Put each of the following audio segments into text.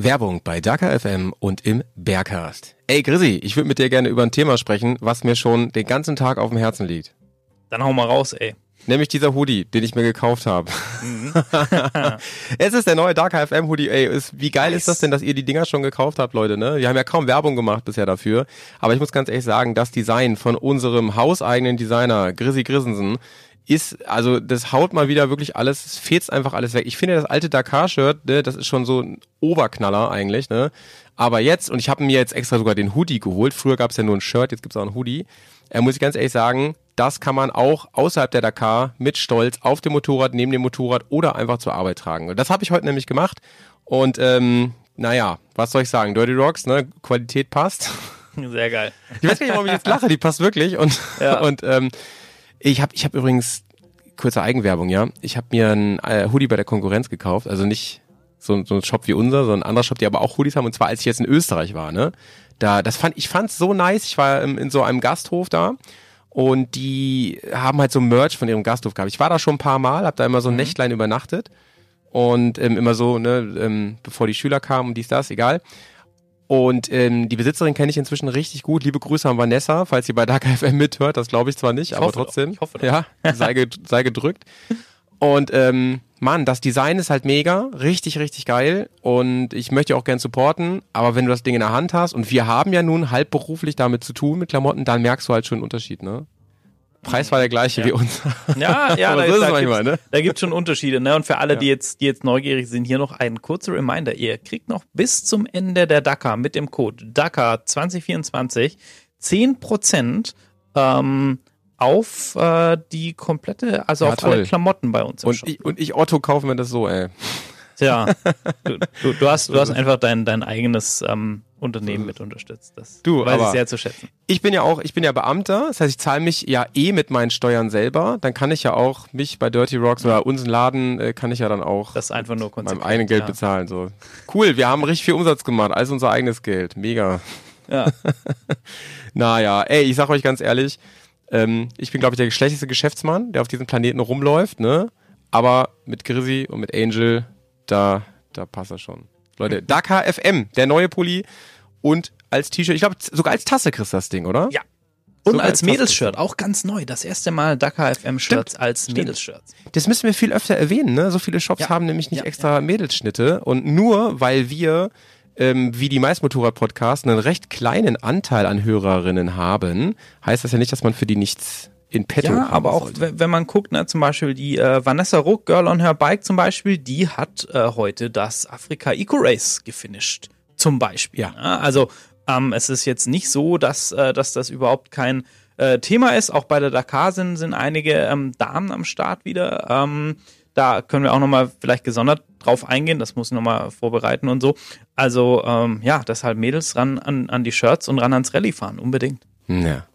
Werbung bei Dakar FM und im Bergcast. Ey Grissi, ich würde mit dir gerne über ein Thema sprechen, was mir schon den ganzen Tag auf dem Herzen liegt. Dann hau mal raus, ey. Nämlich dieser Hoodie, den ich mir gekauft habe. Mhm. es ist der neue Darker FM Hoodie. Ey, ist, wie geil nice. ist das denn, dass ihr die Dinger schon gekauft habt, Leute? Ne? Wir haben ja kaum Werbung gemacht bisher dafür. Aber ich muss ganz ehrlich sagen, das Design von unserem hauseigenen Designer Grissi Grissensen ist, also das haut mal wieder wirklich alles, es fehlt einfach alles weg. Ich finde das alte Dakar-Shirt, ne, das ist schon so ein Oberknaller eigentlich, ne? Aber jetzt, und ich habe mir jetzt extra sogar den Hoodie geholt, früher gab es ja nur ein Shirt, jetzt gibt es auch ein Hoodie, äh, muss ich ganz ehrlich sagen, das kann man auch außerhalb der Dakar mit Stolz auf dem Motorrad, neben dem Motorrad oder einfach zur Arbeit tragen. Und das habe ich heute nämlich gemacht. Und ähm, naja, was soll ich sagen? Dirty Rocks, ne? Qualität passt. Sehr geil. Ich weiß gar nicht, warum ich jetzt lache, die passt wirklich. Und, ja. und ähm, ich habe ich hab übrigens, kurze Eigenwerbung, ja, ich habe mir ein äh, Hoodie bei der Konkurrenz gekauft, also nicht so, so ein Shop wie unser, sondern ein anderer Shop, die aber auch Hoodies haben, und zwar als ich jetzt in Österreich war, ne? Da, das fand, ich fand's so nice, ich war in, in so einem Gasthof da und die haben halt so Merch von ihrem Gasthof gehabt. Ich war da schon ein paar Mal, hab da immer so ein mhm. Nächtlein übernachtet und ähm, immer so, ne, ähm, bevor die Schüler kamen und dies, das, egal. Und ähm, die Besitzerin kenne ich inzwischen richtig gut. Liebe Grüße an Vanessa, falls sie bei Dark FM mithört. Das glaube ich zwar nicht, ich aber trotzdem. Doch, ich hoffe doch. Ja, sei, sei gedrückt. Und ähm, Mann, das Design ist halt mega, richtig, richtig geil. Und ich möchte auch gern supporten. Aber wenn du das Ding in der Hand hast und wir haben ja nun halbberuflich damit zu tun mit Klamotten, dann merkst du halt schon einen Unterschied, ne? Preis war der gleiche ja. wie uns. Ja, ja, da, so da, manchmal, ne? da gibt schon Unterschiede. Ne? Und für alle, ja. die, jetzt, die jetzt neugierig sind, hier noch ein kurzer Reminder. Ihr kriegt noch bis zum Ende der Dakar mit dem Code DAKAR 2024 10% ähm, auf äh, die komplette, also ja, auf toll. alle Klamotten bei uns. und, Shop. ich, und ich Otto kaufen wir das so, ey. Tja, du, du, du hast, du hast einfach dein, dein eigenes ähm, Unternehmen mit unterstützt. Das du, weiß ich sehr zu schätzen. Ich bin ja auch, ich bin ja Beamter, das heißt, ich zahle mich ja eh mit meinen Steuern selber. Dann kann ich ja auch mich bei Dirty Rocks oder unseren Laden äh, kann ich ja dann auch das einfach nur meinem eigenen Geld ja. bezahlen. So cool, wir haben richtig viel Umsatz gemacht, alles unser eigenes Geld, mega. Ja. naja, ey, ich sag euch ganz ehrlich, ähm, ich bin glaube ich der schlechteste Geschäftsmann, der auf diesem Planeten rumläuft, ne? Aber mit Grizzy und mit Angel, da, da passt er schon. Leute, Dakar FM, der neue Pulli und als T-Shirt, ich glaube sogar als Tasse kriegst du das Ding, oder? Ja. Und sogar als, als Mädelsshirt, auch ganz neu. Das erste Mal Dakar FM Shirts als Mädelsshirts. Das müssen wir viel öfter erwähnen, ne? So viele Shops ja. haben nämlich nicht ja, extra ja. Mädelsschnitte und nur weil wir ähm, wie die meisten Motorrad-Podcasts einen recht kleinen Anteil an Hörerinnen haben, heißt das ja nicht, dass man für die nichts in petto Ja, aber auch sollte. wenn man guckt, ne, zum Beispiel die äh, Vanessa Ruck, Girl on Her Bike zum Beispiel, die hat äh, heute das Afrika Eco Race gefinisht. Zum Beispiel. Ja. Ne? Also ähm, es ist jetzt nicht so, dass, äh, dass das überhaupt kein äh, Thema ist. Auch bei der Dakar sind, sind einige ähm, Damen am Start wieder. Ähm, da können wir auch nochmal vielleicht gesondert drauf eingehen. Das muss ich nochmal vorbereiten und so. Also ähm, ja, deshalb Mädels ran an, an die Shirts und ran ans Rallye fahren. Unbedingt. Ja.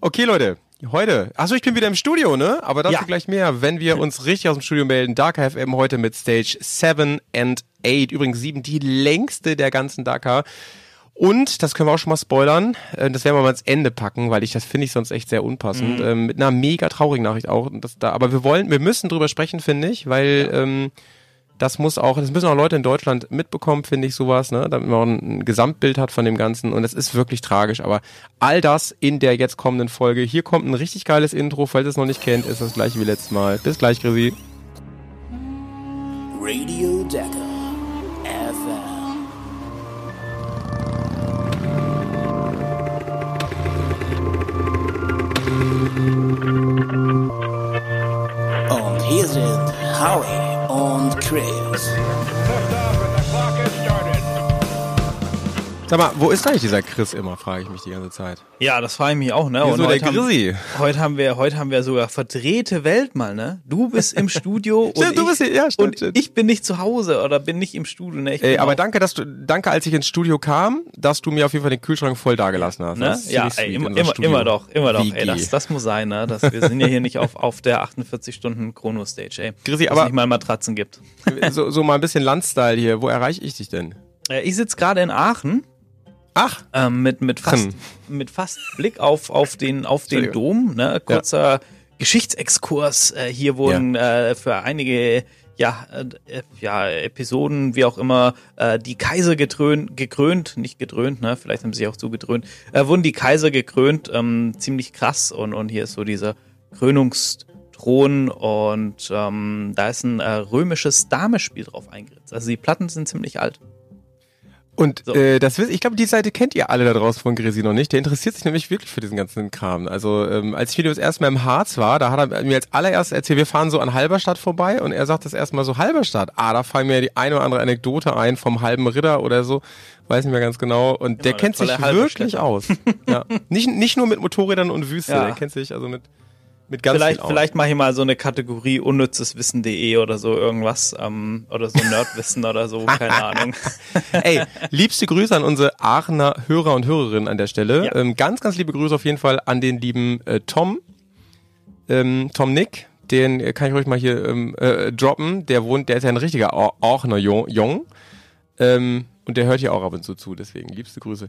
Okay, Leute, Heute. Achso, ich bin wieder im Studio, ne? Aber dazu ja. gleich mehr, wenn wir uns richtig aus dem Studio melden. Dakar FM heute mit Stage 7 and 8. Übrigens 7, die längste der ganzen Dakar. Und, das können wir auch schon mal spoilern, äh, das werden wir mal ans Ende packen, weil ich das finde ich sonst echt sehr unpassend. Mhm. Ähm, mit einer mega traurigen Nachricht auch. Das da, aber wir wollen, wir müssen drüber sprechen, finde ich, weil ja. ähm, das muss auch, das müssen auch Leute in Deutschland mitbekommen, finde ich sowas, ne, damit man auch ein Gesamtbild hat von dem Ganzen und es ist wirklich tragisch, aber all das in der jetzt kommenden Folge. Hier kommt ein richtig geiles Intro, falls ihr es noch nicht kennt, ist das gleiche wie letztes Mal. Bis gleich, Grisi. Radio Decker FM. Und hier sind Howie und Chris. Sag mal, wo ist eigentlich dieser Chris immer, frage ich mich die ganze Zeit. Ja, das frage ich mich auch, ne? Wieso der Grissi? Haben, heute haben wir, heute haben wir sogar verdrehte Welt mal, ne? Du bist im Studio stimmt, und, du bist hier, ja, stimmt, und stimmt. ich bin nicht zu Hause oder bin nicht im Studio, ne? Ey, aber danke, dass du, danke, als ich ins Studio kam, dass du mir auf jeden Fall den Kühlschrank voll dagelassen hast. Ne? Ja, ey, immer, immer, immer doch, immer doch. Ey, das, das muss sein, ne? Das, wir sind ja hier nicht auf, auf der 48 Stunden Chrono Stage, ey. Grissi, aber. es nicht mal Matratzen gibt. So, so mal ein bisschen Landstyle hier. Wo erreiche ich dich denn? Ich sitze gerade in Aachen Ach. Ähm, mit, mit, fast, hm. mit fast Blick auf, auf den, auf den Dom. Ne? Kurzer ja. Geschichtsexkurs. Äh, hier wurden ja. äh, für einige ja, äh, ja, Episoden, wie auch immer, äh, die Kaiser gekrönt, gekrönt, nicht gedröhnt, ne, vielleicht haben sie auch so gedröhnt, äh, wurden die Kaiser gekrönt, ähm, ziemlich krass und, und hier ist so dieser Krönungsthron und ähm, da ist ein äh, römisches Damespiel drauf eingeritzt. Also die Platten sind ziemlich alt. Und so. äh, das ich glaube, die Seite kennt ihr alle da draußen von Gresi noch nicht. Der interessiert sich nämlich wirklich für diesen ganzen Kram. Also ähm, als ich wieder das erste Mal im Harz war, da hat er mir als allererstes erzählt, wir fahren so an Halberstadt vorbei und er sagt das erstmal so Halberstadt. Ah, da fallen mir die eine oder andere Anekdote ein vom halben Ritter oder so, weiß nicht mehr ganz genau. Und genau, der kennt sich wirklich aus. ja. Nicht nicht nur mit Motorrädern und Wüste, ja. der kennt sich also mit mit ganz vielleicht, vielleicht mache ich mal so eine Kategorie unnützeswissen.de oder so irgendwas ähm, oder so Nerdwissen oder so, keine Ahnung. Ey, liebste Grüße an unsere Aachener Hörer und Hörerinnen an der Stelle. Ja. Ähm, ganz, ganz liebe Grüße auf jeden Fall an den lieben äh, Tom, ähm, Tom Nick. Den kann ich ruhig mal hier ähm, äh, droppen. Der wohnt, der ist ja ein richtiger Aachener Jung. Ähm, und der hört hier auch ab und zu zu, deswegen liebste Grüße.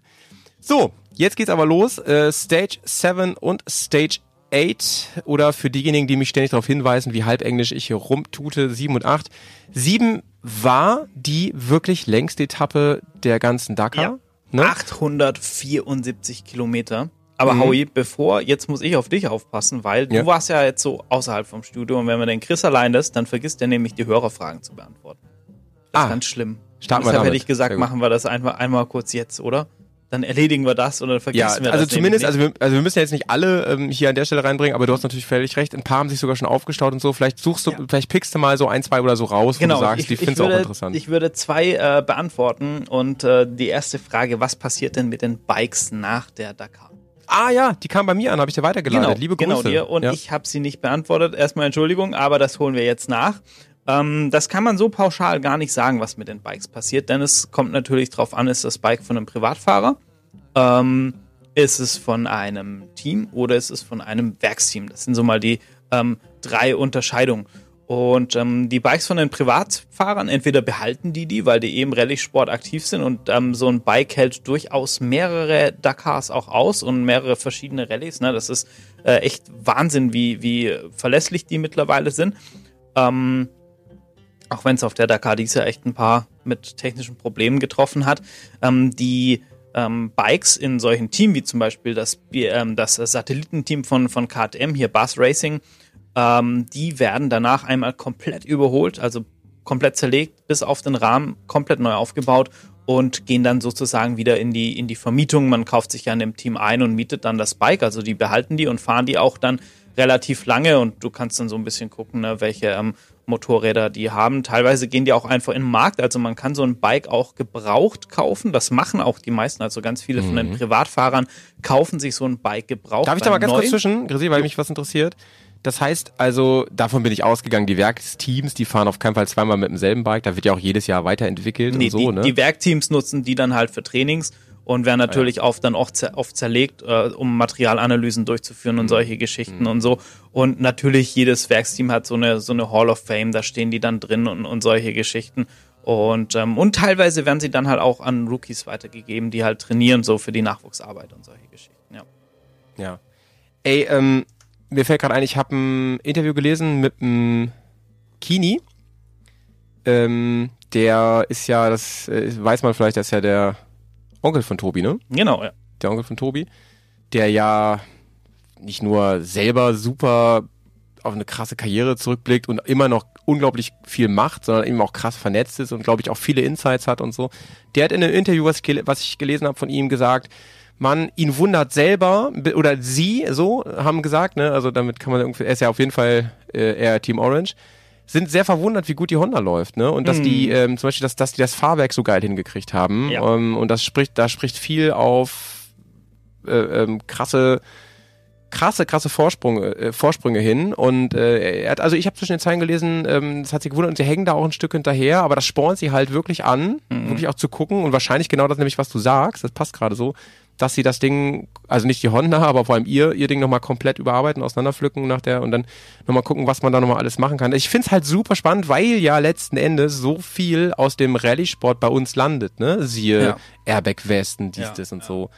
So, jetzt geht's aber los. Äh, Stage 7 und Stage 8 oder für diejenigen, die mich ständig darauf hinweisen, wie halb Englisch ich hier rumtute, 7 und 8. 7 war die wirklich längste Etappe der ganzen Dakar. Ja. Ne? 874 Kilometer. Aber mhm. Howie, bevor, jetzt muss ich auf dich aufpassen, weil ja. du warst ja jetzt so außerhalb vom Studio und wenn man den Chris allein lässt, dann vergisst er nämlich die Hörerfragen zu beantworten. Das ah. ist ganz schlimm. Starten Deshalb hätte ich gesagt, machen wir das einmal, einmal kurz jetzt, oder? Dann erledigen wir das oder vergessen ja, wir also das. Zumindest, also wir, also wir müssen ja jetzt nicht alle ähm, hier an der Stelle reinbringen, aber du hast natürlich völlig recht. Ein paar haben sich sogar schon aufgestaut und so. Vielleicht suchst du, ja. vielleicht pickst du mal so ein, zwei oder so raus, genau, wo du sagst, ich, die findest du auch interessant. Ich würde zwei äh, beantworten und äh, die erste Frage, was passiert denn mit den Bikes nach der Dakar? Ah ja, die kam bei mir an, habe ich dir weitergeleitet. Genau, Liebe genau Grüße. Genau dir und ja. ich habe sie nicht beantwortet. Erstmal Entschuldigung, aber das holen wir jetzt nach. Ähm, das kann man so pauschal gar nicht sagen, was mit den Bikes passiert, denn es kommt natürlich drauf an, ist das Bike von einem Privatfahrer ähm, ist es von einem Team oder ist es von einem Werksteam? Das sind so mal die ähm, drei Unterscheidungen. Und ähm, die Bikes von den Privatfahrern, entweder behalten die die, weil die eben Rallye-Sport aktiv sind und ähm, so ein Bike hält durchaus mehrere Dakars auch aus und mehrere verschiedene Rallyes. Ne? Das ist äh, echt Wahnsinn, wie, wie verlässlich die mittlerweile sind. Ähm, auch wenn es auf der Dakar dies Jahr echt ein paar mit technischen Problemen getroffen hat. Ähm, die ähm, Bikes in solchen Teams, wie zum Beispiel das, ähm, das Satellitenteam von, von KTM, hier Bus Racing, ähm, die werden danach einmal komplett überholt, also komplett zerlegt, bis auf den Rahmen, komplett neu aufgebaut und gehen dann sozusagen wieder in die, in die Vermietung. Man kauft sich ja in dem Team ein und mietet dann das Bike, also die behalten die und fahren die auch dann relativ lange und du kannst dann so ein bisschen gucken, ne, welche ähm, Motorräder die haben. Teilweise gehen die auch einfach in den Markt. Also man kann so ein Bike auch gebraucht kaufen. Das machen auch die meisten. Also ganz viele mhm. von den mhm. Privatfahrern kaufen sich so ein Bike gebraucht. Darf ich da mal ganz neu? kurz zwischen, Grisi, weil mich was interessiert? Das heißt also, davon bin ich ausgegangen, die Werksteams, die fahren auf keinen Fall zweimal mit demselben Bike. Da wird ja auch jedes Jahr weiterentwickelt nee, und so, die, ne? Die Werkteams nutzen die dann halt für Trainings und werden natürlich ah, ja. oft dann oft, oft zerlegt, äh, um Materialanalysen durchzuführen und mhm. solche Geschichten mhm. und so. Und natürlich jedes Werksteam hat so eine so eine Hall of Fame, da stehen die dann drin und, und solche Geschichten. Und, ähm, und teilweise werden sie dann halt auch an Rookies weitergegeben, die halt trainieren, so für die Nachwuchsarbeit und solche Geschichten, ja. Ja. Ey, ähm, mir fällt gerade ein, ich habe ein Interview gelesen mit einem Kini. Ähm, der ist ja, das äh, weiß man vielleicht, das ist ja der Onkel von Tobi, ne? Genau, ja. Der Onkel von Tobi, der ja nicht nur selber super auf eine krasse Karriere zurückblickt und immer noch unglaublich viel macht, sondern eben auch krass vernetzt ist und glaube ich auch viele Insights hat und so. Der hat in einem Interview, was ich, was ich gelesen habe von ihm, gesagt, man ihn wundert selber oder sie so haben gesagt, ne, also damit kann man irgendwie, er ist ja auf jeden Fall äh, eher Team Orange, sind sehr verwundert, wie gut die Honda läuft, ne? Und dass mm. die, ähm, zum Beispiel, dass, dass die das Fahrwerk so geil hingekriegt haben. Ja. Ähm, und das spricht, da spricht viel auf äh, ähm, krasse krasse, krasse Vorsprünge, äh, Vorsprünge hin. Und äh, er hat, also ich habe zwischen den Zeilen gelesen, ähm, das hat sie gewundert und sie hängen da auch ein Stück hinterher, aber das spornt sie halt wirklich an, mhm. wirklich auch zu gucken und wahrscheinlich genau das nämlich, was du sagst, das passt gerade so, dass sie das Ding, also nicht die Honda, aber vor allem ihr, ihr Ding nochmal komplett überarbeiten, auseinanderpflücken nach der und dann nochmal gucken, was man da nochmal alles machen kann. Ich find's halt super spannend, weil ja letzten Endes so viel aus dem Rallye-Sport bei uns landet, ne? Siehe ja. Airbag-Westen, dies, ja, das und ja. so.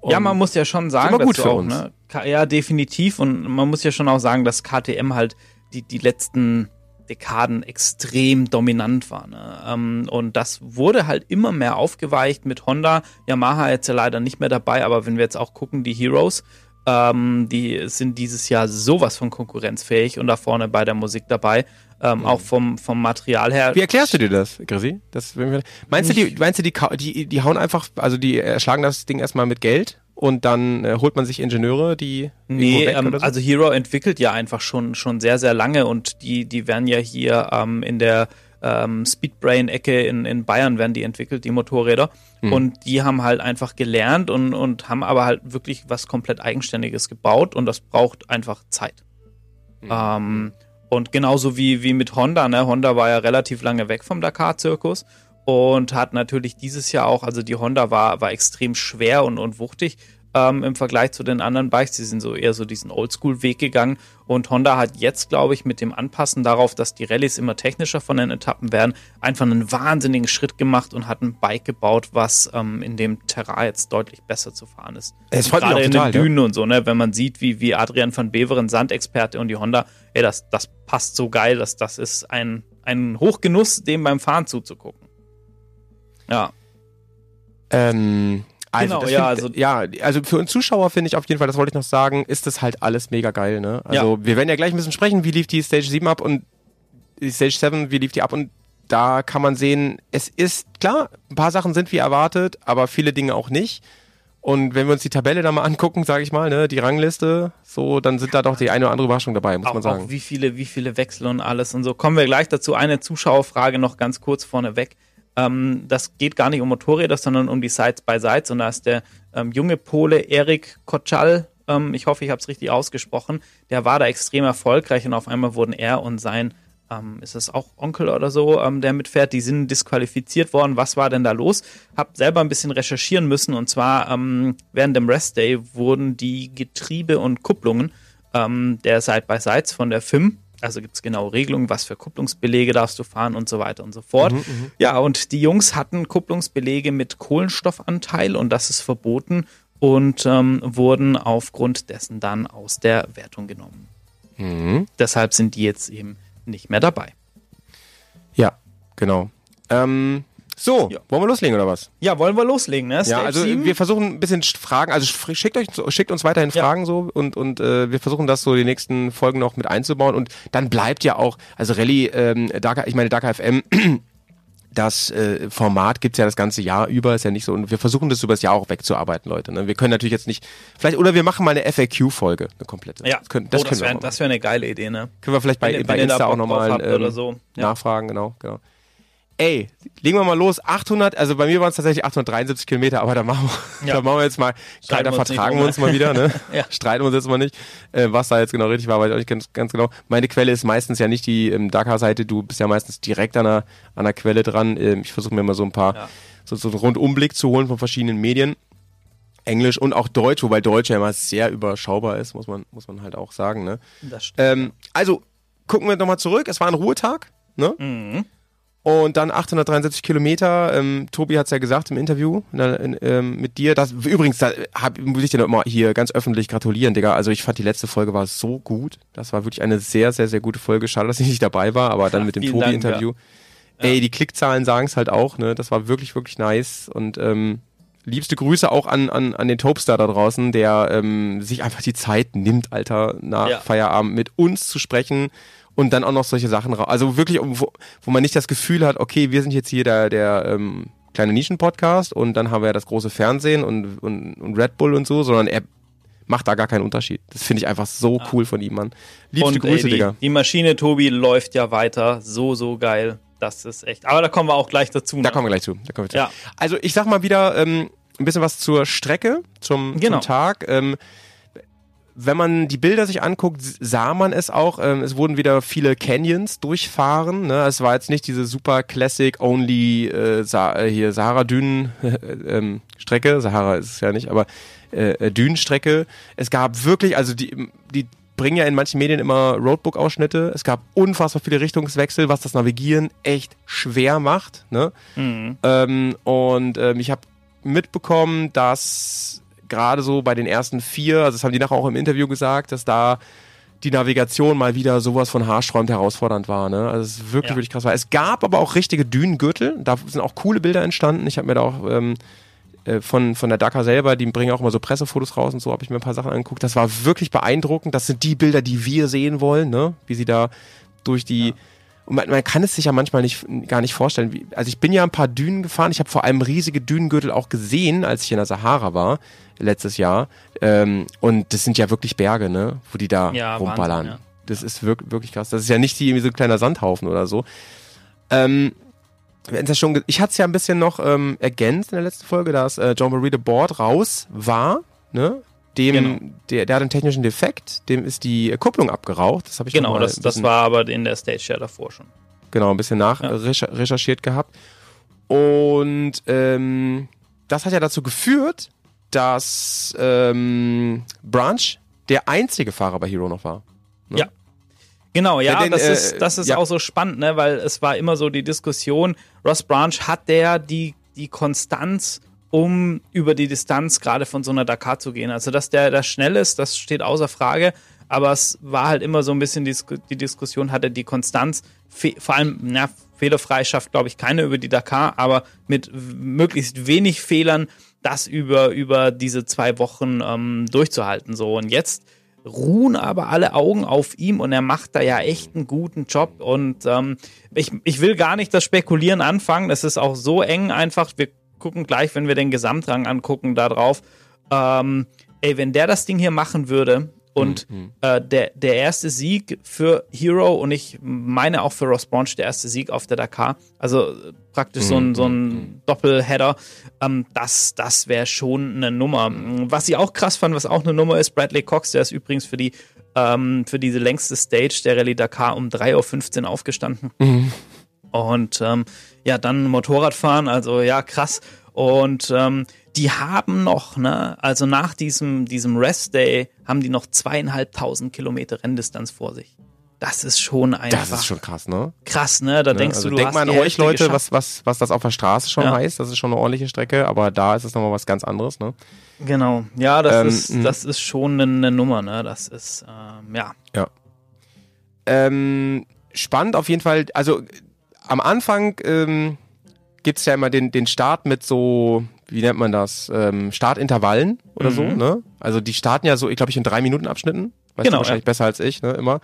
Und ja, man muss ja schon sagen, gut für auch, uns. Ne? Ja, definitiv. Und man muss ja schon auch sagen, dass KTM halt die, die letzten Dekaden extrem dominant war. Ne? Ähm, und das wurde halt immer mehr aufgeweicht mit Honda. Yamaha jetzt ja leider nicht mehr dabei, aber wenn wir jetzt auch gucken, die Heroes, ähm, die sind dieses Jahr sowas von konkurrenzfähig und da vorne bei der Musik dabei. Ähm, mhm. Auch vom, vom Material her. Wie erklärst du dir das, Grisi? Das, meinst du, die, meinst du die, die, die hauen einfach, also die erschlagen das Ding erstmal mit Geld und dann äh, holt man sich Ingenieure, die. Nee, ähm, so? also Hero entwickelt ja einfach schon, schon sehr, sehr lange und die, die werden ja hier ähm, in der ähm, Speedbrain-Ecke in, in Bayern werden die entwickelt, die Motorräder. Mhm. Und die haben halt einfach gelernt und, und haben aber halt wirklich was komplett Eigenständiges gebaut und das braucht einfach Zeit. Mhm. Und genauso wie, wie mit Honda, ne? Honda war ja relativ lange weg vom Dakar-Zirkus und hat natürlich dieses Jahr auch, also die Honda war, war extrem schwer und, und wuchtig ähm, im Vergleich zu den anderen Bikes. Die sind so eher so diesen Oldschool-Weg gegangen. Und Honda hat jetzt, glaube ich, mit dem Anpassen darauf, dass die Rallyes immer technischer von den Etappen werden, einfach einen wahnsinnigen Schritt gemacht und hat ein Bike gebaut, was ähm, in dem Terrain jetzt deutlich besser zu fahren ist. Es Gerade in den Dünen ja. und so, ne, wenn man sieht, wie, wie Adrian van Beveren, Sandexperte und die Honda, ey, das, das passt so geil, dass das ist ein, ein Hochgenuss, dem beim Fahren zuzugucken. Ja. Ähm, also genau, ja, find, also ja, also für uns Zuschauer finde ich auf jeden Fall, das wollte ich noch sagen, ist das halt alles mega geil, ne? Also ja. wir werden ja gleich ein bisschen sprechen, wie lief die Stage 7 ab und die Stage 7, wie lief die ab und da kann man sehen, es ist klar, ein paar Sachen sind wie erwartet, aber viele Dinge auch nicht. Und wenn wir uns die Tabelle da mal angucken, sage ich mal, ne, die Rangliste, so, dann sind da doch die eine oder andere Überraschung dabei, muss auch, man sagen. Auch wie viele, wie viele Wechsel und alles und so. Kommen wir gleich dazu. Eine Zuschauerfrage noch ganz kurz vorneweg. Ähm, das geht gar nicht um Motorräder, sondern um die Sides by Sides. Und da ist der ähm, junge Pole Erik Kotschal, ähm, ich hoffe, ich habe es richtig ausgesprochen, der war da extrem erfolgreich und auf einmal wurden er und sein, ähm, ist es auch Onkel oder so, ähm, der mitfährt, die sind disqualifiziert worden. Was war denn da los? Hab selber ein bisschen recherchieren müssen und zwar ähm, während dem Rest Day wurden die Getriebe und Kupplungen der Side by Sides von der FIM also gibt es genaue Regelungen, was für Kupplungsbelege darfst du fahren und so weiter und so fort. Mhm, mhm, ja, und die Jungs hatten Kupplungsbelege mit Kohlenstoffanteil und das ist verboten und ähm, wurden aufgrund dessen dann aus der Wertung genommen. Mhm. Deshalb sind die jetzt eben nicht mehr dabei. Ja, genau. Ähm, so, ja. wollen wir loslegen oder was? Ja, wollen wir loslegen, ne? ja, also 7? wir versuchen ein bisschen Fragen, also schickt euch, schickt uns weiterhin Fragen ja. so und und äh, wir versuchen das so die nächsten Folgen noch mit einzubauen und dann bleibt ja auch, also Rallye, ähm, Dakar, ich meine Dakar FM, das äh, Format gibt's ja das ganze Jahr über, ist ja nicht so und wir versuchen das über das Jahr auch wegzuarbeiten, Leute. Ne? Wir können natürlich jetzt nicht, vielleicht oder wir machen mal eine FAQ-Folge, eine komplette. Ja, das, können, das, oh, das wäre wär eine geile Idee, ne? Können wir vielleicht bei, wenn, bei wenn Insta auch nochmal ähm, so. ja. nachfragen, genau, genau ey, legen wir mal los, 800, also bei mir waren es tatsächlich 873 Kilometer, aber da machen wir, ja. da machen wir jetzt mal, da vertragen wir uns mal wieder, ne? ja. Streiten wir uns jetzt mal nicht, äh, was da jetzt genau richtig war, weiß ich auch nicht ganz, ganz genau. Meine Quelle ist meistens ja nicht die ähm, Dakar-Seite, du bist ja meistens direkt an der, an der Quelle dran. Ähm, ich versuche mir mal so ein paar, ja. so, so einen Rundumblick zu holen von verschiedenen Medien. Englisch und auch Deutsch, wobei Deutsch ja immer sehr überschaubar ist, muss man, muss man halt auch sagen, ne? Das stimmt. Ähm, also, gucken wir nochmal zurück, es war ein Ruhetag, ne? Mhm. Und dann 873 Kilometer. Ähm, Tobi hat es ja gesagt im Interview in, in, ähm, mit dir. Das, übrigens, da hab, muss ich dir noch mal hier ganz öffentlich gratulieren, Digga. Also ich fand die letzte Folge war so gut. Das war wirklich eine sehr, sehr, sehr gute Folge. Schade, dass ich nicht dabei war, aber dann mit dem Tobi-Interview. Ja. Ey, die Klickzahlen sagen es halt auch, ne? Das war wirklich, wirklich nice. Und ähm, liebste Grüße auch an, an, an den Topstar da draußen, der ähm, sich einfach die Zeit nimmt, Alter, nach ja. Feierabend mit uns zu sprechen und dann auch noch solche Sachen raus. Also wirklich, wo, wo man nicht das Gefühl hat, okay, wir sind jetzt hier der, der ähm, kleine Nischen-Podcast und dann haben wir ja das große Fernsehen und, und, und Red Bull und so, sondern er macht da gar keinen Unterschied. Das finde ich einfach so ah. cool von ihm, Mann. Liebste und, Grüße, ey, die, Digga. Die Maschine, Tobi, läuft ja weiter. So, so geil. Das ist echt. Aber da kommen wir auch gleich dazu. Ne? Da kommen wir gleich zu. Da kommen wir zu. Ja. Also ich sag mal wieder ähm, ein bisschen was zur Strecke, zum, genau. zum Tag. Ähm, wenn man die Bilder sich anguckt, sah man es auch. Ähm, es wurden wieder viele Canyons durchfahren. Ne? Es war jetzt nicht diese super Classic Only äh, Sa äh, hier Sahara-Dünen ähm, Strecke. Sahara ist es ja nicht, aber äh, äh, Dünenstrecke. Es gab wirklich, also die, die bringen ja in manchen Medien immer Roadbook-Ausschnitte. Es gab unfassbar viele Richtungswechsel, was das Navigieren echt schwer macht. Ne? Mhm. Ähm, und ähm, ich habe mitbekommen, dass gerade so bei den ersten vier, also das haben die nachher auch im Interview gesagt, dass da die Navigation mal wieder sowas von haarsträubend herausfordernd war. Ne? Also es ist wirklich, ja. wirklich krass war. Es gab aber auch richtige Dünengürtel, da sind auch coole Bilder entstanden. Ich habe mir da auch ähm, äh, von, von der Dakar selber, die bringen auch immer so Pressefotos raus und so, habe ich mir ein paar Sachen angeguckt. Das war wirklich beeindruckend. Das sind die Bilder, die wir sehen wollen, ne? wie sie da durch die... Ja. Und man, man, kann es sich ja manchmal nicht, gar nicht vorstellen. Wie, also ich bin ja ein paar Dünen gefahren. Ich habe vor allem riesige Dünengürtel auch gesehen, als ich in der Sahara war letztes Jahr. Ähm, und das sind ja wirklich Berge, ne, wo die da ja, rumballern. Wahnsinn, ja. Das ist wirklich, wirklich krass. Das ist ja nicht irgendwie so ein kleiner Sandhaufen oder so. Ähm, ja schon, ich hatte es ja ein bisschen noch ähm, ergänzt in der letzten Folge, dass äh, John Marie de Board raus war, ne? Dem, genau. der, der hat einen technischen Defekt, dem ist die Kupplung abgeraucht. Das habe ich Genau, das, das war aber in der Stage ja davor schon. Genau, ein bisschen nach ja. recherchiert gehabt. Und ähm, das hat ja dazu geführt, dass ähm, Branch der einzige Fahrer bei Hero noch war. Ne? Ja. Genau, ja, den, das äh, ist, das ist ja. auch so spannend, ne, weil es war immer so die Diskussion, Ross Branch hat der die, die Konstanz, um über die Distanz gerade von so einer Dakar zu gehen. Also, dass der da schnell ist, das steht außer Frage, aber es war halt immer so ein bisschen die, die Diskussion, hat er die Konstanz, vor allem, na, fehlerfrei schafft, glaube ich, keine über die Dakar, aber mit möglichst wenig Fehlern das über, über diese zwei Wochen ähm, durchzuhalten. So, und jetzt ruhen aber alle Augen auf ihm und er macht da ja echt einen guten Job. Und ähm, ich, ich will gar nicht das Spekulieren anfangen. Das ist auch so eng einfach. Wir gucken gleich, wenn wir den Gesamtrang angucken, da drauf. Ähm, ey, wenn der das Ding hier machen würde, und mhm. äh, der, der erste Sieg für Hero und ich meine auch für Ross Branch der erste Sieg auf der Dakar, also äh, praktisch mhm. so ein, so ein mhm. Doppelheader, ähm, das, das wäre schon eine Nummer. Was ich auch krass fand, was auch eine Nummer ist, Bradley Cox, der ist übrigens für die ähm, für diese längste Stage der Rallye Dakar um 3.15 Uhr aufgestanden. Mhm. Und ähm, ja, dann Motorrad fahren, also ja, krass. Und ähm, die haben noch, ne, also nach diesem, diesem Rest Day haben die noch zweieinhalbtausend Kilometer Renndistanz vor sich. Das ist schon einfach. Das ist schon krass, ne? Krass, ne? Da ne? denkst also du, du denk hast mal an euch Leute, was, was, was das auf der Straße schon ja. heißt. Das ist schon eine ordentliche Strecke, aber da ist es nochmal was ganz anderes, ne? Genau. Ja, das ähm, ist, das ist schon eine, eine, Nummer, ne? Das ist, ähm, ja. Ja. Ähm, spannend auf jeden Fall. Also am Anfang ähm, gibt es ja immer den, den Start mit so, wie nennt man das, ähm, Startintervallen oder mhm. so, ne? Also die starten ja so, ich glaube ich, in drei Minuten Abschnitten. Weißt genau, du wahrscheinlich ja. besser als ich, ne, immer.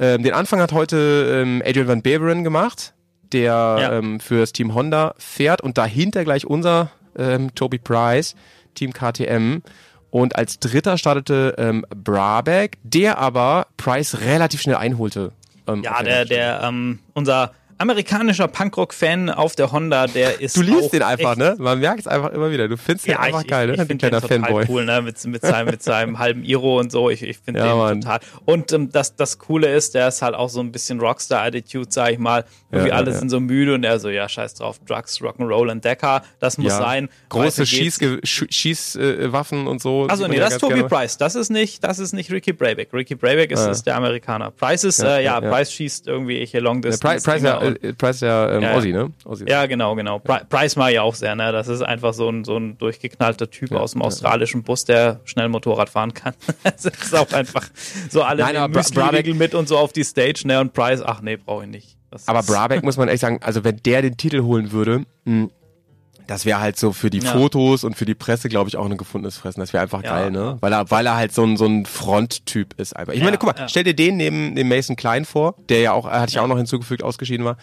Ähm, den Anfang hat heute ähm, Adrian Van Beveren gemacht, der ja. ähm, für das Team Honda fährt und dahinter gleich unser ähm, Toby Price, Team KTM. Und als dritter startete ähm, Brabeck, der aber Price relativ schnell einholte. Ähm, ja, der, der, ähm, unser amerikanischer Punkrock-Fan auf der Honda, der ist. Du liest den einfach, ne? Man merkt es einfach immer wieder. Du findest ja, den einfach ich, geil, ich, ne? Ich finde den total Fanboy. cool, ne? Mit, mit, seinem, mit seinem halben Iro und so. Ich, ich finde ja, den total. Und ähm, das, das Coole ist, der ist halt auch so ein bisschen Rockstar-Attitude, sag ich mal. Irgendwie ja, alle ja. sind so müde und er so, ja, scheiß drauf, Drugs, Rock'n'Roll und Decker, das muss sein. Große Schießwaffen Schieß, äh, und so. Also nee, das ist Toby gerne. Price. Das ist nicht, das ist nicht Ricky Breivik. Ricky Breivik ist, ist der Amerikaner. Price ist, äh, ja, Price schießt irgendwie ich Long Distance. Price, ja, äh, Price ja ähm, ja, Aussie, ne? Aussie. Ja, genau, genau. Price mag ja auch sehr, ne? Das ist einfach so ein, so ein durchgeknallter Typ ja, aus dem australischen Bus, der schnell Motorrad fahren kann. das ist auch einfach so alle Nein, Müsli mit und so auf die Stage, ne? Und Price, ach nee, brauche ich nicht. Das aber Brabeck muss man echt sagen, also wenn der den Titel holen würde, mh, hm, das wäre halt so für die ja. Fotos und für die Presse, glaube ich, auch ein gefundenes Fressen. Das wäre einfach ja. geil, ne? Weil er, weil er halt so ein, so ein Fronttyp ist einfach. Ich ja, meine, guck mal, stell dir den neben dem Mason Klein vor, der ja auch, hatte ich auch noch hinzugefügt, ausgeschieden war.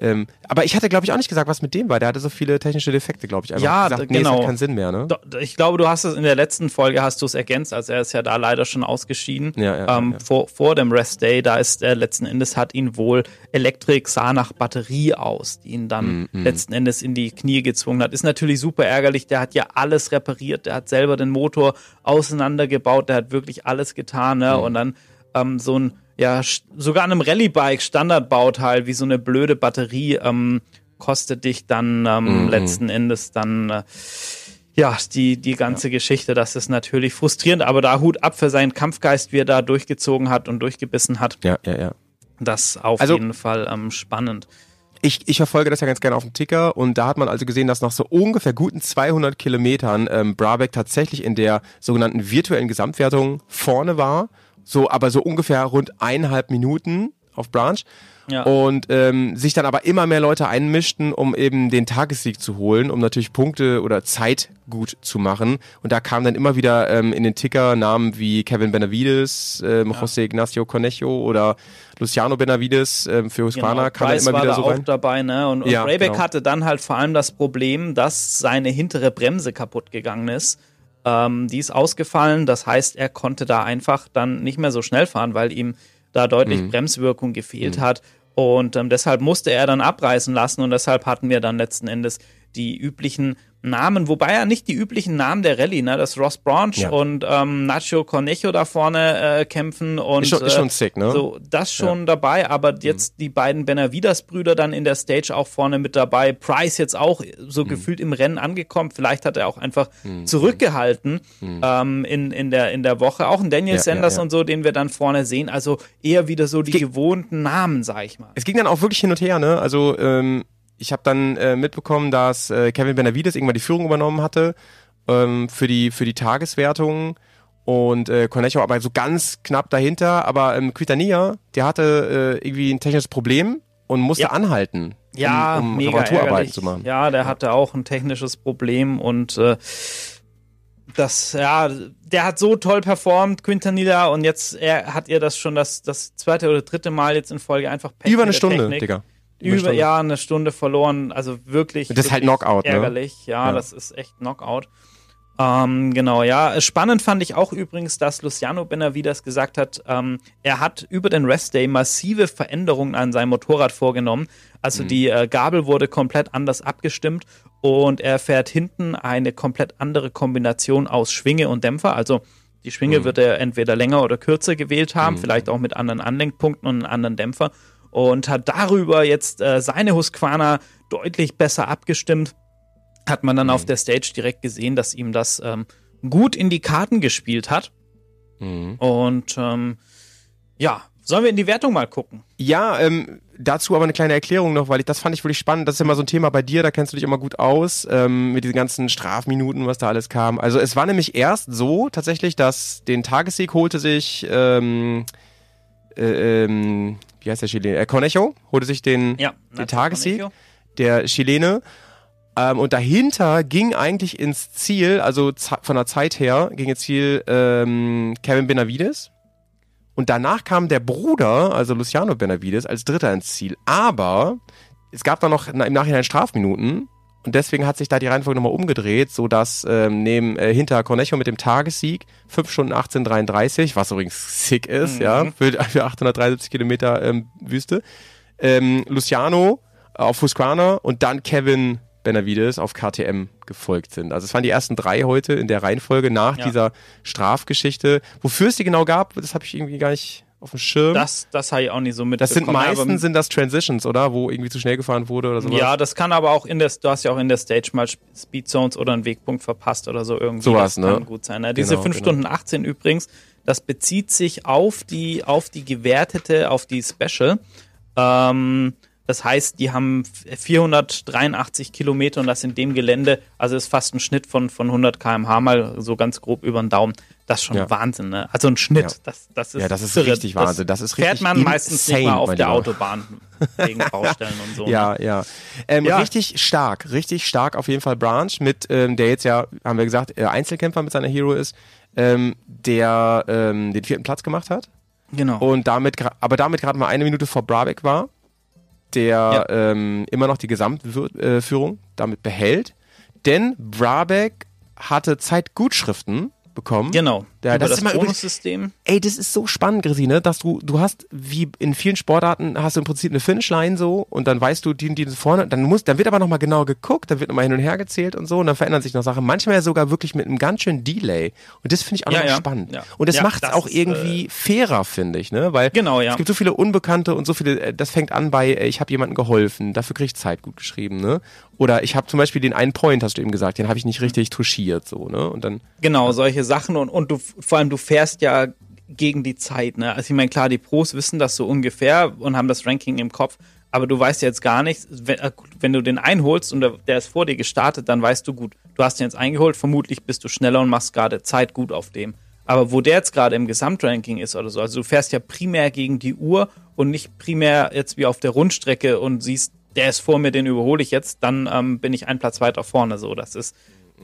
Ähm, aber ich hatte, glaube ich, auch nicht gesagt, was mit dem war. Der hatte so viele technische Defekte, glaube ich. Einfach ja, gesagt, nee, genau. keinen Sinn mehr, ne? Ich glaube, du hast es in der letzten Folge hast du es ergänzt, also er ist ja da leider schon ausgeschieden. Ja, ja, ähm, ja. Vor, vor dem Rest Day, da ist er letzten Endes hat ihn wohl Elektrik sah nach Batterie aus, die ihn dann mm, mm. letzten Endes in die Knie gezwungen hat. Ist natürlich super ärgerlich. Der hat ja alles repariert. Der hat selber den Motor auseinandergebaut. Der hat wirklich alles getan, ne? Mm. Und dann ähm, so ein ja, sogar an einem Rallye-Bike Standardbauteil wie so eine blöde Batterie ähm, kostet dich dann ähm, mhm. letzten Endes dann äh, ja die die ganze ja. Geschichte. Das ist natürlich frustrierend, aber da Hut ab für seinen Kampfgeist, wie er da durchgezogen hat und durchgebissen hat. Ja, ja, ja. Das auf also, jeden Fall ähm, spannend. Ich, ich verfolge das ja ganz gerne auf dem Ticker und da hat man also gesehen, dass nach so ungefähr guten 200 Kilometern ähm, Brabeck tatsächlich in der sogenannten virtuellen Gesamtwertung vorne war so, aber so ungefähr rund eineinhalb Minuten auf Branch. Ja. Und ähm, sich dann aber immer mehr Leute einmischten, um eben den Tagessieg zu holen, um natürlich Punkte oder Zeit gut zu machen. Und da kamen dann immer wieder ähm, in den Ticker Namen wie Kevin Benavides, ähm, ja. José Ignacio Cornejo oder Luciano Benavides ähm, für Husqvarna genau. kam Price dann immer wieder so rein. auch dabei, ne? Und, und ja, Rayback genau. hatte dann halt vor allem das Problem, dass seine hintere Bremse kaputt gegangen ist. Ähm, die ist ausgefallen, das heißt, er konnte da einfach dann nicht mehr so schnell fahren, weil ihm da deutlich mhm. Bremswirkung gefehlt mhm. hat. Und ähm, deshalb musste er dann abreißen lassen und deshalb hatten wir dann letzten Endes die üblichen Namen, wobei ja nicht die üblichen Namen der Rallye, ne? dass Ross Branch ja. und ähm, Nacho Cornejo da vorne äh, kämpfen und ist schon, ist schon sick, ne? So, das schon ja. dabei, aber jetzt mhm. die beiden Benavidas-Brüder dann in der Stage auch vorne mit dabei. Price jetzt auch so mhm. gefühlt im Rennen angekommen. Vielleicht hat er auch einfach mhm. zurückgehalten mhm. ähm, in, in, der, in der Woche. Auch ein Daniel ja, Sanders und so, den wir dann vorne sehen. Also eher wieder so die gewohnten Namen, sag ich mal. Es ging dann auch wirklich hin und her, ne? Also ähm ich habe dann äh, mitbekommen, dass äh, Kevin Benavides irgendwann die Führung übernommen hatte ähm, für die für die Tageswertung und äh, Cornejo aber so ganz knapp dahinter. Aber ähm, Quitania, der hatte äh, irgendwie ein technisches Problem und musste ja. anhalten, ja, um, um mega Reparaturarbeiten zu machen. Ja, der hatte auch ein technisches Problem und äh, das, ja, der hat so toll performt, Quintanilla, und jetzt er, hat ihr das schon das, das zweite oder dritte Mal jetzt in Folge einfach Pech Über eine Stunde, Technik. Digga über ja eine Stunde verloren. Also wirklich. Das ist halt Knockout, ne? ärgerlich. Ne? Ja, ja, das ist echt Knockout. Ähm, genau, ja. Spannend fand ich auch übrigens, dass Luciano Benavides gesagt hat, ähm, er hat über den Rest Day massive Veränderungen an seinem Motorrad vorgenommen. Also mhm. die äh, Gabel wurde komplett anders abgestimmt und er fährt hinten eine komplett andere Kombination aus Schwinge und Dämpfer. Also die Schwinge mhm. wird er entweder länger oder kürzer gewählt haben, mhm. vielleicht auch mit anderen Anlenkpunkten und einem anderen Dämpfer und hat darüber jetzt äh, seine Husqvarna deutlich besser abgestimmt. Hat man dann mhm. auf der Stage direkt gesehen, dass ihm das ähm, gut in die Karten gespielt hat. Mhm. Und ähm, ja, sollen wir in die Wertung mal gucken? Ja, ähm, dazu aber eine kleine Erklärung noch, weil ich das fand ich wirklich spannend. Das ist immer so ein Thema bei dir, da kennst du dich immer gut aus ähm, mit diesen ganzen Strafminuten, was da alles kam. Also es war nämlich erst so tatsächlich, dass den Tagessieg holte sich ähm, äh, ähm, wie heißt der Chilene? Äh, Cornejo holte sich den, ja, den Tagessieg, der Chilene. Ähm, und dahinter ging eigentlich ins Ziel, also von der Zeit her, ging ins Ziel ähm, Kevin Benavides. Und danach kam der Bruder, also Luciano Benavides, als Dritter ins Ziel. Aber es gab dann noch im Nachhinein Strafminuten und deswegen hat sich da die Reihenfolge nochmal umgedreht, so dass ähm, neben, äh, hinter Cornejo mit dem Tagessieg 5 Stunden 18,33, was übrigens sick ist, mhm. ja, für, für 873 Kilometer ähm, Wüste, ähm, Luciano auf Husqvarna und dann Kevin Benavides auf KTM gefolgt sind. Also es waren die ersten drei heute in der Reihenfolge nach ja. dieser Strafgeschichte. Wofür es die genau gab, das habe ich irgendwie gar nicht auf dem Schirm. Das, das habe ich auch nicht so mitbekommen. Das sind meistens sind das Transitions, oder? Wo irgendwie zu schnell gefahren wurde oder sowas. Ja, das kann aber auch in der, du hast ja auch in der Stage mal Speed Zones oder einen Wegpunkt verpasst oder so irgendwie. Sowas, das ne? kann gut sein. Ja, diese genau, 5 genau. Stunden 18 übrigens, das bezieht sich auf die, auf die gewertete, auf die Special. Ähm, das heißt, die haben 483 Kilometer und das in dem Gelände, also ist fast ein Schnitt von, von 100 km/h mal so ganz grob über den Daumen. Das ist schon ja. Wahnsinn, ne? Also ein Schnitt, ja. das, das ist Ja, das ist irre. richtig Wahnsinn. Das ist fährt man meistens nicht mal auf der Autobahn wegen Baustellen und so. Ja, ne? ja. Ähm, ja. Richtig stark, richtig stark auf jeden Fall Branch mit, ähm, der jetzt ja, haben wir gesagt, äh, Einzelkämpfer mit seiner Hero ist, ähm, der ähm, den vierten Platz gemacht hat. Genau. Und damit, aber damit gerade mal eine Minute vor Brabeck war der ähm, immer noch die Gesamtführung äh, damit behält. Denn Brabeck hatte Zeitgutschriften bekommen. Genau. Ja, das, das, ist Bonussystem. Ey, das ist so spannend, Grisine, dass du, du hast, wie in vielen Sportarten, hast du im Prinzip eine Finishline so und dann weißt du, die, die vorne, dann muss, dann wird aber nochmal genau geguckt, dann wird nochmal hin und her gezählt und so und dann verändern sich noch Sachen. Manchmal sogar wirklich mit einem ganz schönen Delay. Und das finde ich auch ja, noch ja. spannend. Ja. Und das ja, macht es auch ist, irgendwie äh, fairer, finde ich, ne? Weil genau, ja. es gibt so viele Unbekannte und so viele, äh, das fängt an bei, äh, ich habe jemandem geholfen, dafür kriege ich Zeit gut geschrieben, ne? Oder ich habe zum Beispiel den einen Point, hast du eben gesagt, den habe ich nicht richtig touchiert, so, ne? Und dann. Genau, solche Sachen und, und du, vor allem du fährst ja gegen die Zeit, ne? Also ich meine, klar, die Pros wissen das so ungefähr und haben das Ranking im Kopf, aber du weißt jetzt gar nicht, wenn, äh, wenn du den einholst und der, ist vor dir gestartet, dann weißt du gut, du hast den jetzt eingeholt, vermutlich bist du schneller und machst gerade Zeit gut auf dem. Aber wo der jetzt gerade im Gesamtranking ist oder so, also du fährst ja primär gegen die Uhr und nicht primär jetzt wie auf der Rundstrecke und siehst, der ist vor mir, den überhole ich jetzt, dann ähm, bin ich einen Platz weiter vorne. So, das ist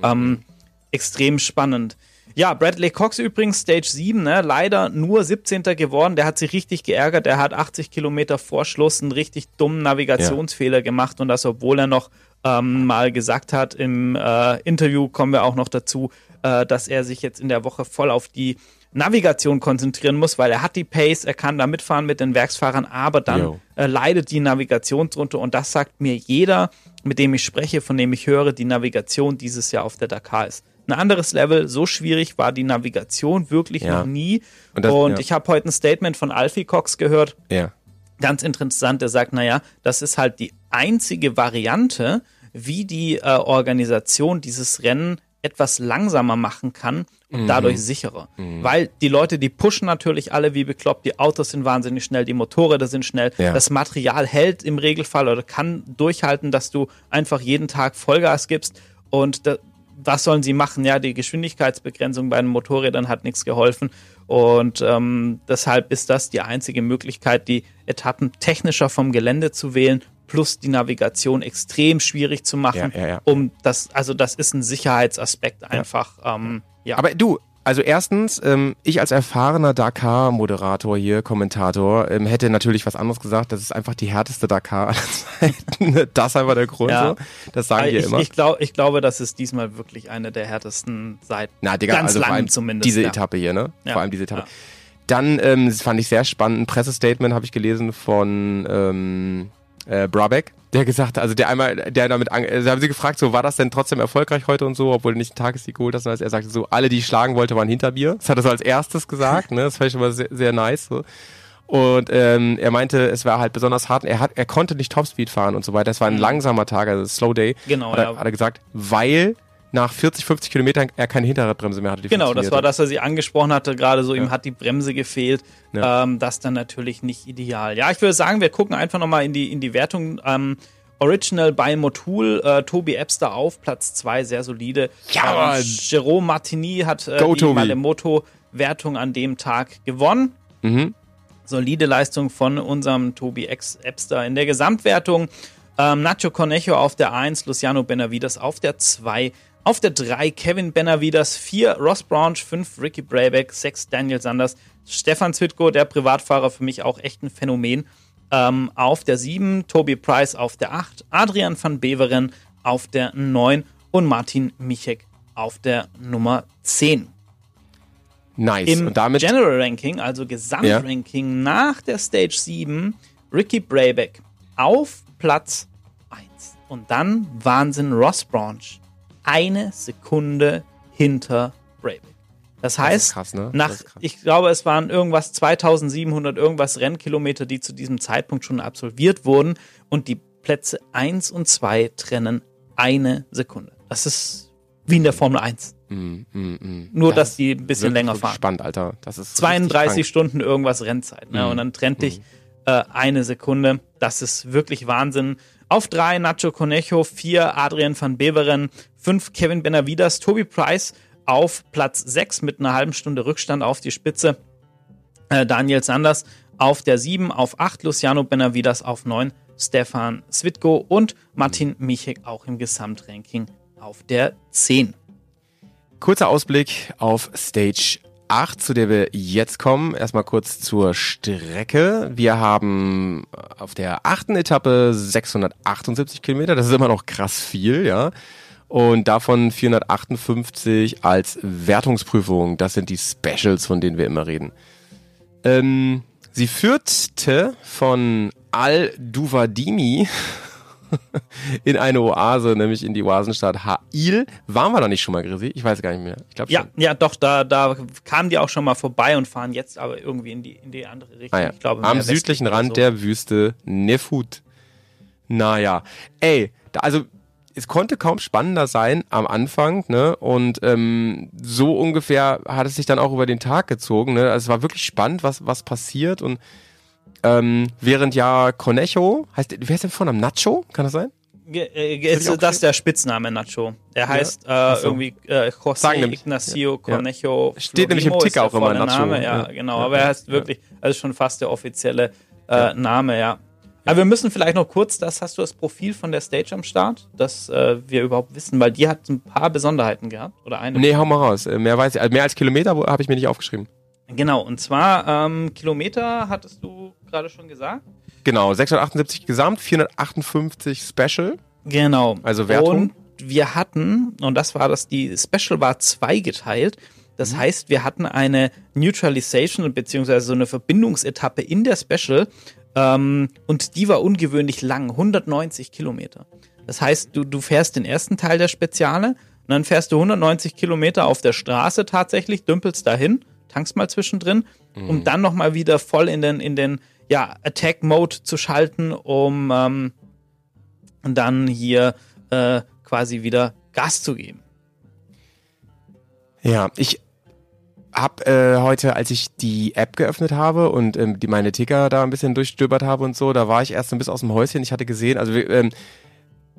ähm, extrem spannend. Ja, Bradley Cox übrigens, Stage 7, ne? leider nur 17. geworden. Der hat sich richtig geärgert. Der hat 80 Kilometer vor Schluss einen richtig dummen Navigationsfehler ja. gemacht und das, obwohl er noch ähm, mal gesagt hat, im äh, Interview kommen wir auch noch dazu, äh, dass er sich jetzt in der Woche voll auf die Navigation konzentrieren muss, weil er hat die Pace, er kann da mitfahren mit den Werksfahrern, aber dann äh, leidet die Navigation drunter und das sagt mir jeder, mit dem ich spreche, von dem ich höre, die Navigation dieses Jahr auf der Dakar ist ein anderes Level. So schwierig war die Navigation wirklich ja. noch nie. Und, das, und ja. ich habe heute ein Statement von Alfie Cox gehört. Ja. Ganz interessant. Der sagt, naja, das ist halt die einzige Variante, wie die äh, Organisation dieses Rennen etwas langsamer machen kann und mhm. dadurch sicherer. Mhm. Weil die Leute, die pushen natürlich alle wie bekloppt, die Autos sind wahnsinnig schnell, die Motorräder sind schnell, ja. das Material hält im Regelfall oder kann durchhalten, dass du einfach jeden Tag Vollgas gibst und da, was sollen sie machen? Ja, die Geschwindigkeitsbegrenzung bei den Motorrädern hat nichts geholfen. Und ähm, deshalb ist das die einzige Möglichkeit, die Etappen technischer vom Gelände zu wählen, plus die Navigation extrem schwierig zu machen. Ja, ja, ja. Um das, also das ist ein Sicherheitsaspekt einfach. Ähm, ja. Aber du, also erstens, ähm, ich als erfahrener Dakar-Moderator hier, Kommentator, ähm, hätte natürlich was anderes gesagt. Das ist einfach die härteste Dakar aller Zeiten. das ist einfach der Grund. Ja. So. Das sagen wir immer. Ich, glaub, ich glaube, das ist diesmal wirklich eine der härtesten seit Na, Digga, ganz also lang vor allem zumindest. Diese ja. Etappe hier, ne? Ja. Vor allem diese Etappe. Dann ähm, fand ich sehr spannend. Ein Pressestatement habe ich gelesen von ähm, äh, Brabeck der gesagt, also der einmal, der damit, also haben sie gefragt, so war das denn trotzdem erfolgreich heute und so, obwohl du nicht einen Tagessieg geholt hast, er sagte so, alle, die ich schlagen wollte, waren hinter mir. Das hat er so als erstes gesagt, ne, das fand ich schon mal sehr, sehr nice, so. Und ähm, er meinte, es war halt besonders hart. Er hat, er konnte nicht Topspeed fahren und so weiter. Es war ein mhm. langsamer Tag, also Slow Day. Genau. Hat er, ja. hat er gesagt, weil nach 40, 50 Kilometern er keine Hinterradbremse mehr hatte. genau, das war, dass er sie angesprochen hatte, gerade so, ja. ihm hat die Bremse gefehlt. Ja. Ähm, das dann natürlich nicht ideal. Ja, ich würde sagen, wir gucken einfach nochmal in die, in die Wertung. Ähm, Original bei Motul, äh, Tobi Epster auf Platz 2, sehr solide. Ja, ähm, Jerome Martini hat äh, Go, die Malemoto-Wertung an dem Tag gewonnen. Mhm. Solide Leistung von unserem Tobi Epster in der Gesamtwertung. Ähm, Nacho Cornejo auf der 1, Luciano Benavides auf der 2, auf der 3 Kevin Benavides, 4 Ross Branch, 5 Ricky Brayback, 6 Daniel Sanders, Stefan Zwitko, der Privatfahrer, für mich auch echt ein Phänomen. Ähm, auf der 7 Toby Price auf der 8, Adrian van Beveren auf der 9 und Martin Michek auf der Nummer 10. Nice. Im und damit General Ranking, also Gesamtranking ja. nach der Stage 7, Ricky Brayback auf Platz 1. Und dann Wahnsinn Ross Branch eine Sekunde hinter Brayback. Das heißt, das krass, ne? nach, ich glaube, es waren irgendwas 2700 irgendwas Rennkilometer, die zu diesem Zeitpunkt schon absolviert wurden und die Plätze 1 und 2 trennen eine Sekunde. Das ist wie in der Formel 1. Mm, mm, mm. Nur, das dass die ein bisschen länger fahren. Spannend, Alter. Das ist 32 Stunden irgendwas Rennzeit. Ne? Und dann trennt dich mm. Äh, eine Sekunde. Das ist wirklich Wahnsinn. Auf drei Nacho Conejo, vier Adrian van Beveren, fünf Kevin Benavides, Toby Price auf Platz sechs mit einer halben Stunde Rückstand auf die Spitze. Äh, Daniel Sanders auf der sieben, auf acht Luciano Benavides auf neun, Stefan Svitko und Martin Michek auch im Gesamtranking auf der zehn. Kurzer Ausblick auf Stage 8, zu der wir jetzt kommen. Erstmal kurz zur Strecke. Wir haben auf der achten Etappe 678 Kilometer. Das ist immer noch krass viel, ja. Und davon 458 als Wertungsprüfung. Das sind die Specials, von denen wir immer reden. Ähm, sie führte von Al-Duvadimi in eine Oase, nämlich in die Oasenstadt Ha'il. Waren wir da nicht schon mal, Grisi? Ich weiß gar nicht mehr. Ich glaube ja, ja, doch, da, da kamen die auch schon mal vorbei und fahren jetzt aber irgendwie in die, in die andere Richtung. Ah, ja. ich glaube, Am südlichen Rand so. der Wüste Nefut. Naja, ey, da, also es konnte kaum spannender sein am Anfang, ne? Und ähm, so ungefähr hat es sich dann auch über den Tag gezogen. Ne? Also es war wirklich spannend, was, was passiert und ähm, während ja Conejo, heißt, wie heißt der vorne? Nacho? Kann das sein? Äh, ist das der Spitzname Nacho? Der heißt ja. äh, so. irgendwie äh, José Ignacio Cornejo. Ja. Steht nämlich im Ticker auch immer Nacho. Name, ja, genau. Aber er heißt wirklich, also schon fast der offizielle äh, Name, ja. Aber wir müssen vielleicht noch kurz, das hast du das Profil von der Stage am Start, dass äh, wir überhaupt wissen, weil die hat ein paar Besonderheiten gehabt oder eine. Nee, hau mal raus. Äh, mehr weiß ich, mehr als Kilometer habe ich mir nicht aufgeschrieben. Genau, und zwar ähm, Kilometer hattest du gerade schon gesagt. Genau, 678 Gesamt, 458 Special. Genau. Also Wertung. Und wir hatten, und das war das, die Special war zweigeteilt. Das mhm. heißt, wir hatten eine Neutralization beziehungsweise so eine Verbindungsetappe in der Special ähm, und die war ungewöhnlich lang, 190 Kilometer. Das heißt, du, du fährst den ersten Teil der Speziale und dann fährst du 190 Kilometer auf der Straße tatsächlich, dümpelst dahin, tankst mal zwischendrin, mhm. um dann nochmal wieder voll in den, in den ja, Attack-Mode zu schalten, um ähm, dann hier äh, quasi wieder Gas zu geben. Ja, ich habe äh, heute, als ich die App geöffnet habe und ähm, die meine Ticker da ein bisschen durchstöbert habe und so, da war ich erst ein bisschen aus dem Häuschen. Ich hatte gesehen, also ähm,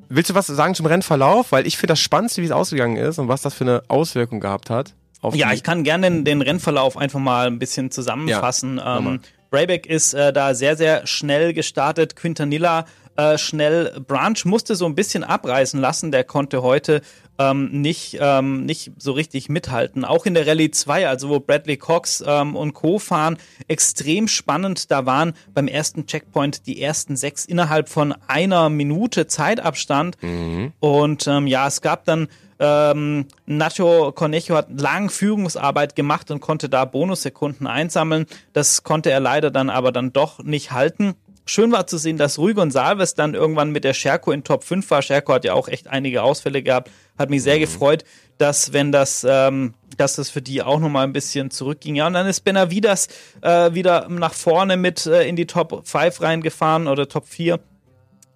willst du was sagen zum Rennverlauf? Weil ich finde das Spannendste, wie es ausgegangen ist und was das für eine Auswirkung gehabt hat. Ja, ich kann gerne den, den, Rennverlauf einfach mal ein bisschen zusammenfassen. Ja, ähm, Brayback ist äh, da sehr, sehr schnell gestartet. Quintanilla äh, schnell. Branch musste so ein bisschen abreißen lassen. Der konnte heute ähm, nicht, ähm, nicht so richtig mithalten. Auch in der Rallye 2, also wo Bradley Cox ähm, und Co. fahren, extrem spannend. Da waren beim ersten Checkpoint die ersten sechs innerhalb von einer Minute Zeitabstand. Mhm. Und ähm, ja, es gab dann ähm, Nacho Cornejo hat lang Führungsarbeit gemacht und konnte da Bonussekunden einsammeln. Das konnte er leider dann aber dann doch nicht halten. Schön war zu sehen, dass Rui Gonsalves dann irgendwann mit der Scherko in Top 5 war. Scherko hat ja auch echt einige Ausfälle gehabt. Hat mich sehr mhm. gefreut, dass wenn das, ähm, dass das für die auch nochmal ein bisschen zurückging. Ja, und dann ist Benavidas äh, wieder nach vorne mit äh, in die Top 5 reingefahren oder Top 4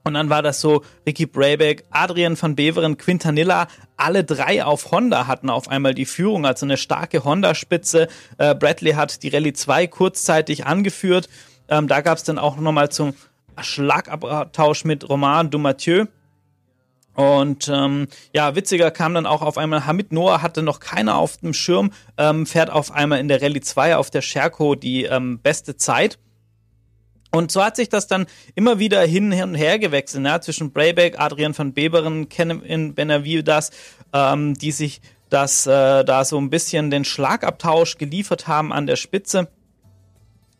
und dann war das so, Ricky Brayback, Adrian van Beveren, Quintanilla, alle drei auf Honda hatten auf einmal die Führung, also eine starke Honda-Spitze. Äh, Bradley hat die Rallye 2 kurzzeitig angeführt. Ähm, da gab es dann auch nochmal zum Schlagabtausch mit Romain Dumathieu. Und ähm, ja, witziger kam dann auch auf einmal Hamid Noah, hatte noch keiner auf dem Schirm, ähm, fährt auf einmal in der Rallye 2 auf der Scherko die ähm, beste Zeit. Und so hat sich das dann immer wieder hin, und her gewechselt, ne? zwischen Brayback, Adrian van Beberen, Kennen Benavides, ähm, die sich das äh, da so ein bisschen den Schlagabtausch geliefert haben an der Spitze.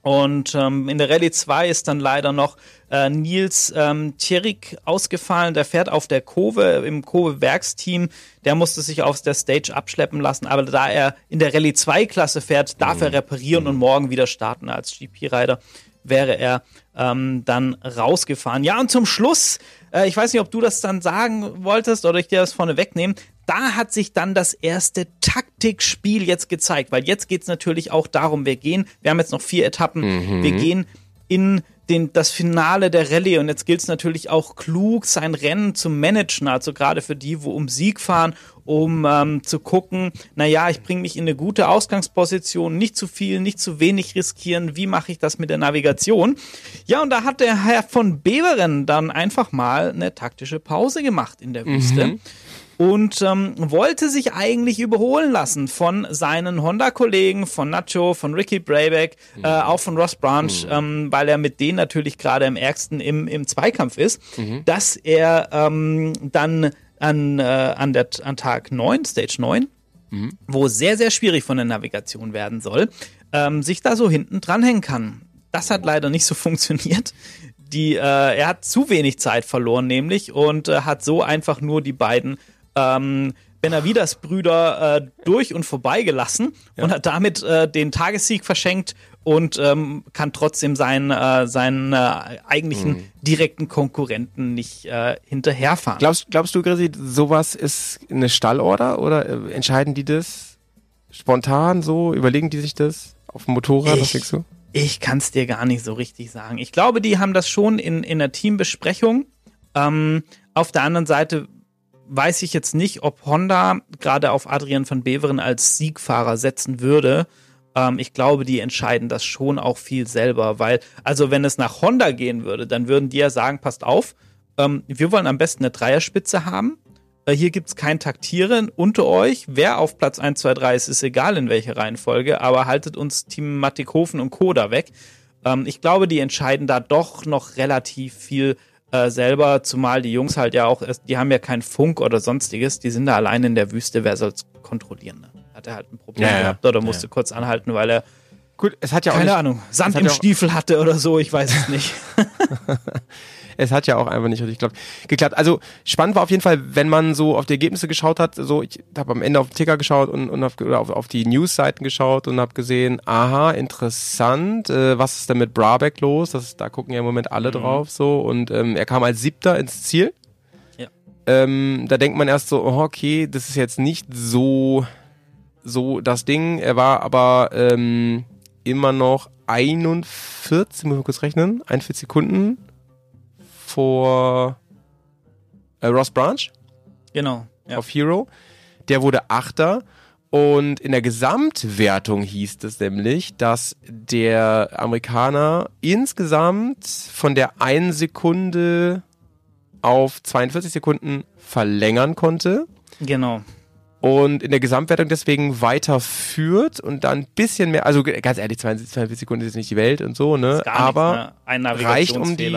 Und ähm, in der Rallye 2 ist dann leider noch äh, Nils ähm, Thierik ausgefallen. Der fährt auf der Kurve im Kurve-Werksteam. Der musste sich auf der Stage abschleppen lassen. Aber da er in der Rallye 2-Klasse fährt, darf er reparieren und morgen wieder starten als GP-Rider wäre er ähm, dann rausgefahren. Ja, und zum Schluss, äh, ich weiß nicht, ob du das dann sagen wolltest oder ich dir das vorne wegnehmen, da hat sich dann das erste Taktikspiel jetzt gezeigt, weil jetzt geht es natürlich auch darum, wir gehen, wir haben jetzt noch vier Etappen, mhm. wir gehen in den, das Finale der Rallye und jetzt gilt es natürlich auch klug, sein Rennen zu managen, also gerade für die, wo um Sieg fahren um ähm, zu gucken, naja, ich bringe mich in eine gute Ausgangsposition, nicht zu viel, nicht zu wenig riskieren, wie mache ich das mit der Navigation? Ja, und da hat der Herr von Beveren dann einfach mal eine taktische Pause gemacht in der Wüste. Mhm und ähm, wollte sich eigentlich überholen lassen von seinen Honda-Kollegen, von Nacho, von Ricky Brayback, mhm. äh, auch von Ross Branch, mhm. ähm, weil er mit denen natürlich gerade am ärgsten im, im Zweikampf ist, mhm. dass er ähm, dann an, äh, an, der, an Tag 9, Stage 9, mhm. wo sehr, sehr schwierig von der Navigation werden soll, ähm, sich da so hinten dranhängen kann. Das hat leider nicht so funktioniert. Die, äh, er hat zu wenig Zeit verloren, nämlich, und äh, hat so einfach nur die beiden ähm, Benavidas-Brüder äh, durch und vorbeigelassen ja. und hat damit äh, den Tagessieg verschenkt und ähm, kann trotzdem seinen, äh, seinen äh, eigentlichen mhm. direkten Konkurrenten nicht äh, hinterherfahren. Glaubst, glaubst du, Grisi, sowas ist eine Stallorder oder äh, entscheiden die das spontan so? Überlegen die sich das auf dem Motorrad? Ich, was denkst du? Ich kann es dir gar nicht so richtig sagen. Ich glaube, die haben das schon in, in der Teambesprechung. Ähm, auf der anderen Seite weiß ich jetzt nicht, ob Honda gerade auf Adrian van Beveren als Siegfahrer setzen würde. Ähm, ich glaube, die entscheiden das schon auch viel selber, weil, also wenn es nach Honda gehen würde, dann würden die ja sagen, passt auf, ähm, wir wollen am besten eine Dreierspitze haben. Äh, hier gibt's kein Taktieren unter euch. Wer auf Platz 1, 2, 3 ist, ist egal in welcher Reihenfolge, aber haltet uns Team Mattighofen und Co. da weg. Ähm, ich glaube, die entscheiden da doch noch relativ viel äh, selber, zumal die Jungs halt ja auch, die haben ja keinen Funk oder sonstiges, die sind da allein in der Wüste, wer soll's kontrollieren? Ne? Hat er halt ein Problem ja, gehabt oder musste ja. kurz anhalten, weil er Gut, es hat ja auch keine nicht, Ahnung, Sand im Stiefel hatte oder so, ich weiß es nicht. es hat ja auch einfach nicht richtig geklappt. Also spannend war auf jeden Fall, wenn man so auf die Ergebnisse geschaut hat. So, ich habe am Ende auf den Ticker geschaut und, und auf, auf, auf die News-Seiten geschaut und habe gesehen, aha, interessant. Äh, was ist denn mit Brabeck los? Das, da gucken ja im Moment alle mhm. drauf so. Und ähm, er kam als Siebter ins Ziel. Ja. Ähm, da denkt man erst so, oh, okay, das ist jetzt nicht so so das Ding. Er war aber ähm, immer noch 41, muss ich mal kurz rechnen, 41 Sekunden vor äh, Ross Branch. Genau. Ja. Auf Hero. Der wurde Achter. Und in der Gesamtwertung hieß es nämlich, dass der Amerikaner insgesamt von der einen Sekunde auf 42 Sekunden verlängern konnte. Genau und in der Gesamtwertung deswegen weiterführt und dann ein bisschen mehr, also ganz ehrlich, 42 Sekunden ist nicht die Welt und so, ne? Aber nichts, ne? reicht um die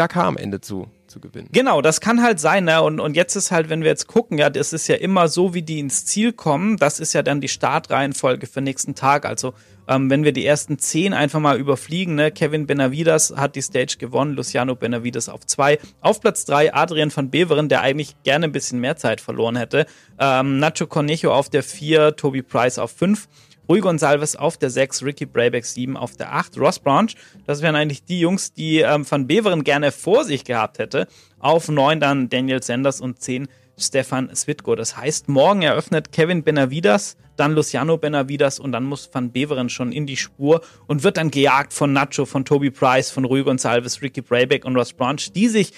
Dakar am Ende zu zu gewinnen. Genau, das kann halt sein, ne? Und, und jetzt ist halt, wenn wir jetzt gucken, ja, das ist ja immer so, wie die ins Ziel kommen, das ist ja dann die Startreihenfolge für nächsten Tag. Also ähm, wenn wir die ersten zehn einfach mal überfliegen, ne? Kevin Benavides hat die Stage gewonnen, Luciano Benavides auf zwei. Auf Platz drei Adrian van Beveren, der eigentlich gerne ein bisschen mehr Zeit verloren hätte. Ähm, Nacho Cornejo auf der vier, Toby Price auf fünf. Rui Gonsalves auf der 6, Ricky Brayback 7 auf der 8, Ross Branch, das wären eigentlich die Jungs, die ähm, Van Beveren gerne vor sich gehabt hätte. Auf 9 dann Daniel Sanders und 10 Stefan Switko. Das heißt, morgen eröffnet Kevin Benavidas, dann Luciano Benavidas und dann muss Van Beveren schon in die Spur und wird dann gejagt von Nacho, von Toby Price, von Rui Gonsalves, Ricky Brayback und Ross Branch, die sich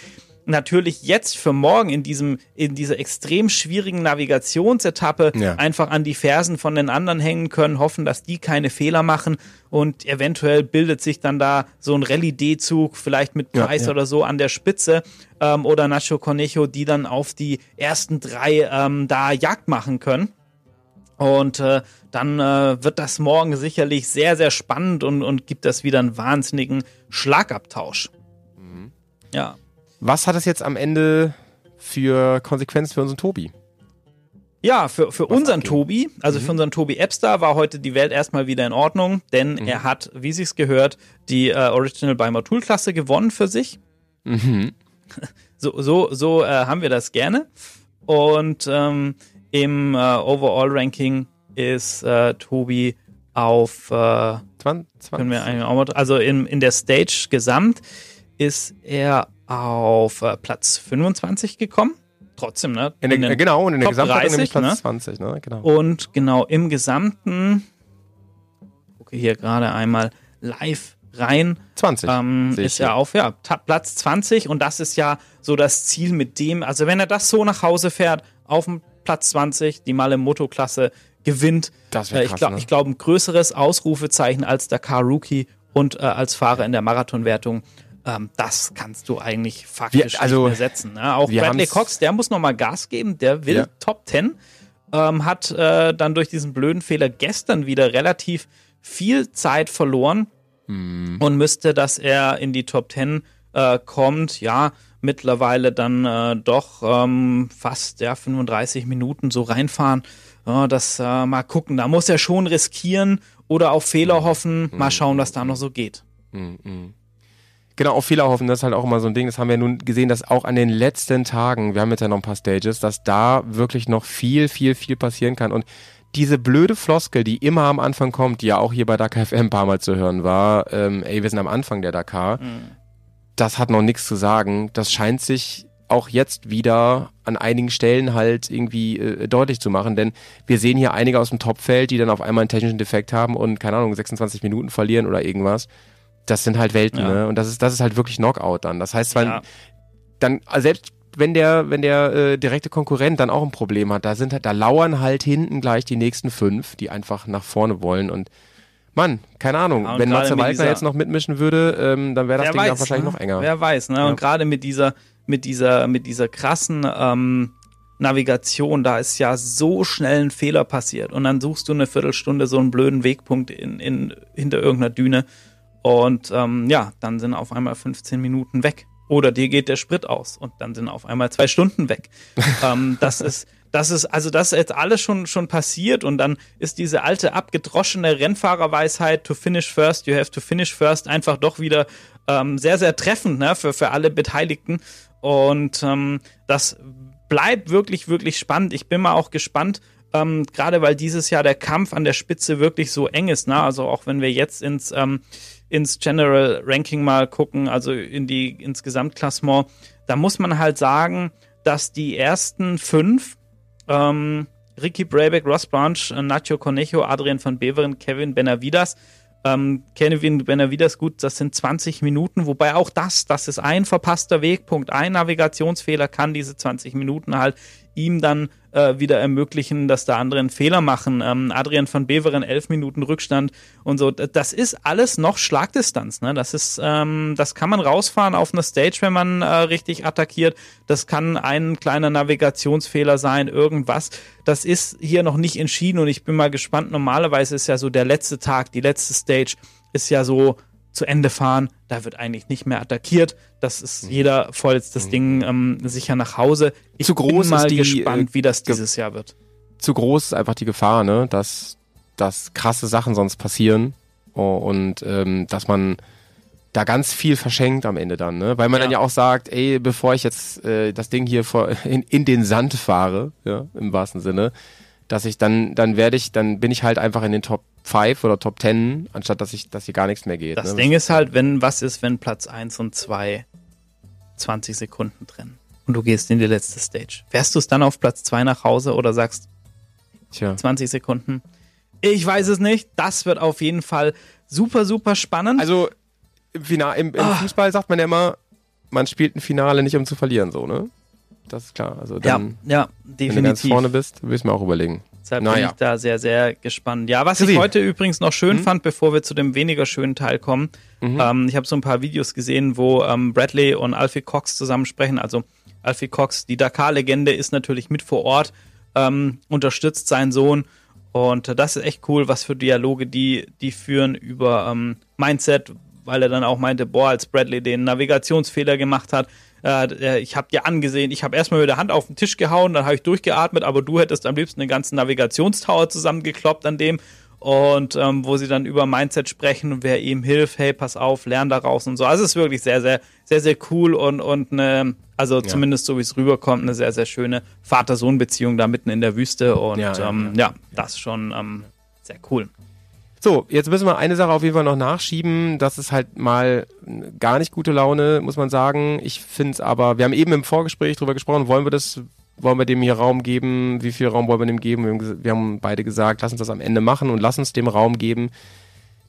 natürlich jetzt für morgen in diesem, in dieser extrem schwierigen Navigationsetappe ja. einfach an die Fersen von den anderen hängen können, hoffen, dass die keine Fehler machen und eventuell bildet sich dann da so ein Rallye-D-Zug, vielleicht mit Preis ja, ja. oder so an der Spitze ähm, oder Nacho Cornejo, die dann auf die ersten drei ähm, da Jagd machen können. Und äh, dann äh, wird das morgen sicherlich sehr, sehr spannend und, und gibt das wieder einen wahnsinnigen Schlagabtausch. Mhm. Ja. Was hat es jetzt am Ende für Konsequenzen für unseren Tobi? Ja, für, für unseren abgehen? Tobi, also mhm. für unseren Tobi Epster war heute die Welt erstmal wieder in Ordnung, denn mhm. er hat, wie sich's gehört, die äh, Original by Tool Klasse gewonnen für sich. Mhm. So, so, so äh, haben wir das gerne. Und ähm, im äh, Overall Ranking ist äh, Tobi auf äh, 20, 20. also in, in der Stage gesamt ist er auf äh, Platz 25 gekommen. Trotzdem, ne? In der, in genau, und in der Gesamtwertung nämlich Platz ne? 20, ne? Genau. Und genau, im Gesamten, gucke hier gerade einmal live rein. 20. Ähm, ist ja auf ja, Platz 20 und das ist ja so das Ziel mit dem, also wenn er das so nach Hause fährt, auf dem Platz 20, die Male Moto-Klasse gewinnt. Das äh, ich glaube, ne? ich glaube, ein größeres Ausrufezeichen als Dakar Rookie und äh, als Fahrer in der Marathonwertung ähm, das kannst du eigentlich faktisch wir, also, nicht mehr setzen. Ne? Auch Bradley Cox, der muss nochmal Gas geben, der will ja. Top 10. Ähm, hat äh, dann durch diesen blöden Fehler gestern wieder relativ viel Zeit verloren mhm. und müsste, dass er in die Top 10 äh, kommt, ja, mittlerweile dann äh, doch ähm, fast ja, 35 Minuten so reinfahren. Ja, das äh, mal gucken, da muss er schon riskieren oder auf Fehler mhm. hoffen. Mal schauen, was da noch so geht. Mhm. Genau, auf Fehler hoffen, das ist halt auch immer so ein Ding. Das haben wir nun gesehen, dass auch an den letzten Tagen, wir haben jetzt ja noch ein paar Stages, dass da wirklich noch viel, viel, viel passieren kann. Und diese blöde Floskel, die immer am Anfang kommt, die ja auch hier bei Dakar FM ein paar Mal zu hören war, ähm, ey, wir sind am Anfang der Dakar, mhm. das hat noch nichts zu sagen. Das scheint sich auch jetzt wieder an einigen Stellen halt irgendwie äh, deutlich zu machen, denn wir sehen hier einige aus dem Topfeld, die dann auf einmal einen technischen Defekt haben und keine Ahnung 26 Minuten verlieren oder irgendwas das sind halt Welten, ja. ne? Und das ist, das ist halt wirklich Knockout dann. Das heißt, zwar, ja. dann, also selbst wenn der, wenn der äh, direkte Konkurrent dann auch ein Problem hat, da sind halt, da lauern halt hinten gleich die nächsten fünf, die einfach nach vorne wollen und Mann, keine Ahnung, ja, wenn Matze Waldner jetzt noch mitmischen würde, ähm, dann wäre das Ding weiß, auch wahrscheinlich ne? noch enger. Wer weiß, ne? Und gerade mit dieser mit dieser, mit dieser krassen ähm, Navigation, da ist ja so schnell ein Fehler passiert und dann suchst du eine Viertelstunde so einen blöden Wegpunkt in, in, hinter irgendeiner Düne und ähm, ja, dann sind auf einmal 15 Minuten weg. Oder dir geht der Sprit aus und dann sind auf einmal zwei Stunden weg. ähm, das ist, das ist, also das ist jetzt alles schon, schon passiert und dann ist diese alte abgedroschene Rennfahrerweisheit to finish first, you have to finish first einfach doch wieder ähm, sehr, sehr treffend ne, für, für alle Beteiligten. Und ähm, das bleibt wirklich, wirklich spannend. Ich bin mal auch gespannt, ähm, gerade weil dieses Jahr der Kampf an der Spitze wirklich so eng ist. Ne? Also auch wenn wir jetzt ins, ähm, ins General Ranking mal gucken, also in die, ins Gesamtklassement, da muss man halt sagen, dass die ersten fünf, ähm, Ricky Brabeck, Ross Branch, Nacho Cornejo, Adrian van Beveren, Kevin Benavidas, ähm, Kevin Benavides, gut, das sind 20 Minuten, wobei auch das, das ist ein verpasster Wegpunkt, ein Navigationsfehler kann diese 20 Minuten halt ihm dann äh, wieder ermöglichen, dass da andere einen Fehler machen. Ähm, Adrian van Beveren, elf Minuten Rückstand und so. Das ist alles noch Schlagdistanz. Ne? Das ist, ähm, das kann man rausfahren auf einer Stage, wenn man äh, richtig attackiert. Das kann ein kleiner Navigationsfehler sein, irgendwas. Das ist hier noch nicht entschieden und ich bin mal gespannt. Normalerweise ist ja so der letzte Tag, die letzte Stage ist ja so zu Ende fahren. Da wird eigentlich nicht mehr attackiert. Das ist mhm. jeder voll jetzt das mhm. Ding ähm, sicher nach Hause. Ich zu groß bin mal die, gespannt, wie das dieses Jahr wird. Zu groß ist einfach die Gefahr, ne, dass, dass krasse Sachen sonst passieren oh, und ähm, dass man da ganz viel verschenkt am Ende dann, ne? Weil man ja. dann ja auch sagt, ey, bevor ich jetzt äh, das Ding hier vor, in, in den Sand fahre, ja, im wahrsten Sinne, dass ich dann, dann werde ich, dann bin ich halt einfach in den Top 5 oder Top 10, anstatt dass ich, dass hier gar nichts mehr geht. Das ne? Ding ist halt, wenn, was ist, wenn Platz 1 und 2 20 Sekunden trennen und du gehst in die letzte Stage. Wärst du es dann auf Platz 2 nach Hause oder sagst Tja. 20 Sekunden? Ich weiß es nicht. Das wird auf jeden Fall super, super spannend. Also im, Final, im, im oh. Fußball sagt man ja immer, man spielt ein Finale nicht um zu verlieren, so, ne? Das ist klar. Also dann, ja, ja, definitiv. Wenn du ganz vorne bist, will ich mir auch überlegen. Deshalb naja. bin ich da sehr, sehr gespannt. Ja, was ich heute übrigens noch schön mhm. fand, bevor wir zu dem weniger schönen Teil kommen, mhm. ähm, ich habe so ein paar Videos gesehen, wo ähm, Bradley und Alfie Cox zusammen sprechen. Also Alfie Cox, die Dakar-Legende, ist natürlich mit vor Ort, ähm, unterstützt seinen Sohn. Und das ist echt cool, was für Dialoge die, die führen über ähm, Mindset, weil er dann auch meinte, boah, als Bradley den Navigationsfehler gemacht hat, äh, ich habe dir angesehen, ich habe erstmal mit der Hand auf den Tisch gehauen, dann habe ich durchgeatmet, aber du hättest am liebsten den ganzen Navigationstower zusammengekloppt an dem und ähm, wo sie dann über Mindset sprechen und wer ihm hilft, hey, pass auf, lern daraus und so. Also es ist wirklich sehr, sehr, sehr, sehr cool und, und eine, also ja. zumindest so wie es rüberkommt, eine sehr, sehr schöne Vater-Sohn-Beziehung da mitten in der Wüste und ja, ja, ähm, ja das schon ähm, sehr cool. So, jetzt müssen wir eine Sache auf jeden Fall noch nachschieben. Das ist halt mal gar nicht gute Laune, muss man sagen. Ich finde es aber, wir haben eben im Vorgespräch drüber gesprochen, wollen wir das, wollen wir dem hier Raum geben? Wie viel Raum wollen wir dem geben? Wir haben, wir haben beide gesagt, lass uns das am Ende machen und lass uns dem Raum geben.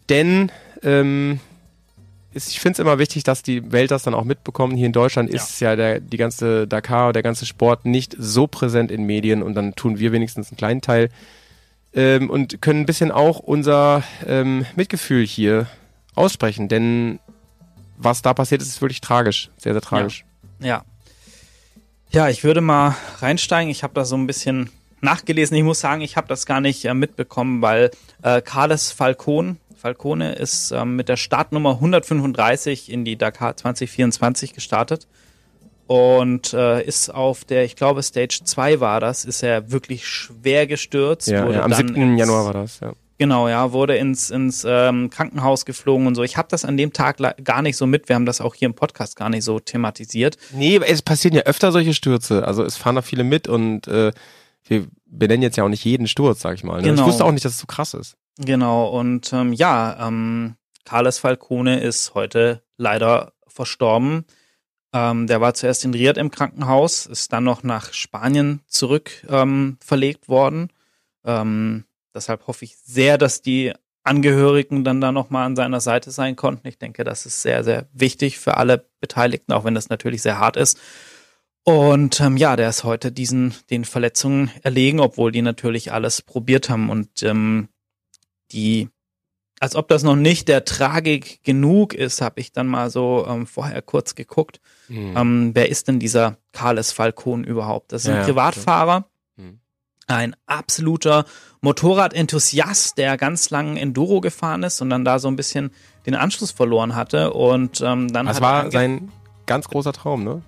Denn ähm, ist, ich finde es immer wichtig, dass die Welt das dann auch mitbekommt. Hier in Deutschland ja. ist ja der, die ganze Dakar, der ganze Sport nicht so präsent in Medien und dann tun wir wenigstens einen kleinen Teil ähm, und können ein bisschen auch unser ähm, Mitgefühl hier aussprechen, denn was da passiert ist, ist wirklich tragisch, sehr, sehr tragisch. Ja. Ja, ja ich würde mal reinsteigen. Ich habe da so ein bisschen nachgelesen. Ich muss sagen, ich habe das gar nicht äh, mitbekommen, weil äh, Carles Falcon, Falcone ist äh, mit der Startnummer 135 in die Dakar 2024 gestartet und äh, ist auf der, ich glaube, Stage 2 war das, ist er wirklich schwer gestürzt. Ja, ja am 7. Januar war das, ja. Genau, ja, wurde ins, ins ähm, Krankenhaus geflogen und so. Ich habe das an dem Tag gar nicht so mit. Wir haben das auch hier im Podcast gar nicht so thematisiert. Nee, es passieren ja öfter solche Stürze. Also es fahren da viele mit und äh, wir benennen jetzt ja auch nicht jeden Sturz, sag ich mal. Ne? Genau. Ich wusste auch nicht, dass es so krass ist. Genau, und ähm, ja, ähm, Carles Falcone ist heute leider verstorben. Ähm, der war zuerst in Riyadh im Krankenhaus, ist dann noch nach Spanien zurück ähm, verlegt worden. Ähm, deshalb hoffe ich sehr, dass die Angehörigen dann da nochmal an seiner Seite sein konnten. Ich denke, das ist sehr, sehr wichtig für alle Beteiligten, auch wenn das natürlich sehr hart ist. Und ähm, ja, der ist heute diesen den Verletzungen erlegen, obwohl die natürlich alles probiert haben und ähm, die als ob das noch nicht der Tragik genug ist, habe ich dann mal so ähm, vorher kurz geguckt. Mhm. Ähm, wer ist denn dieser Carles Falcon überhaupt? Das ist ein ja, Privatfahrer, mhm. ein absoluter Motorradenthusiast, der ganz lang Enduro gefahren ist und dann da so ein bisschen den Anschluss verloren hatte. Und ähm, dann das war sein ganz großer Traum, ne?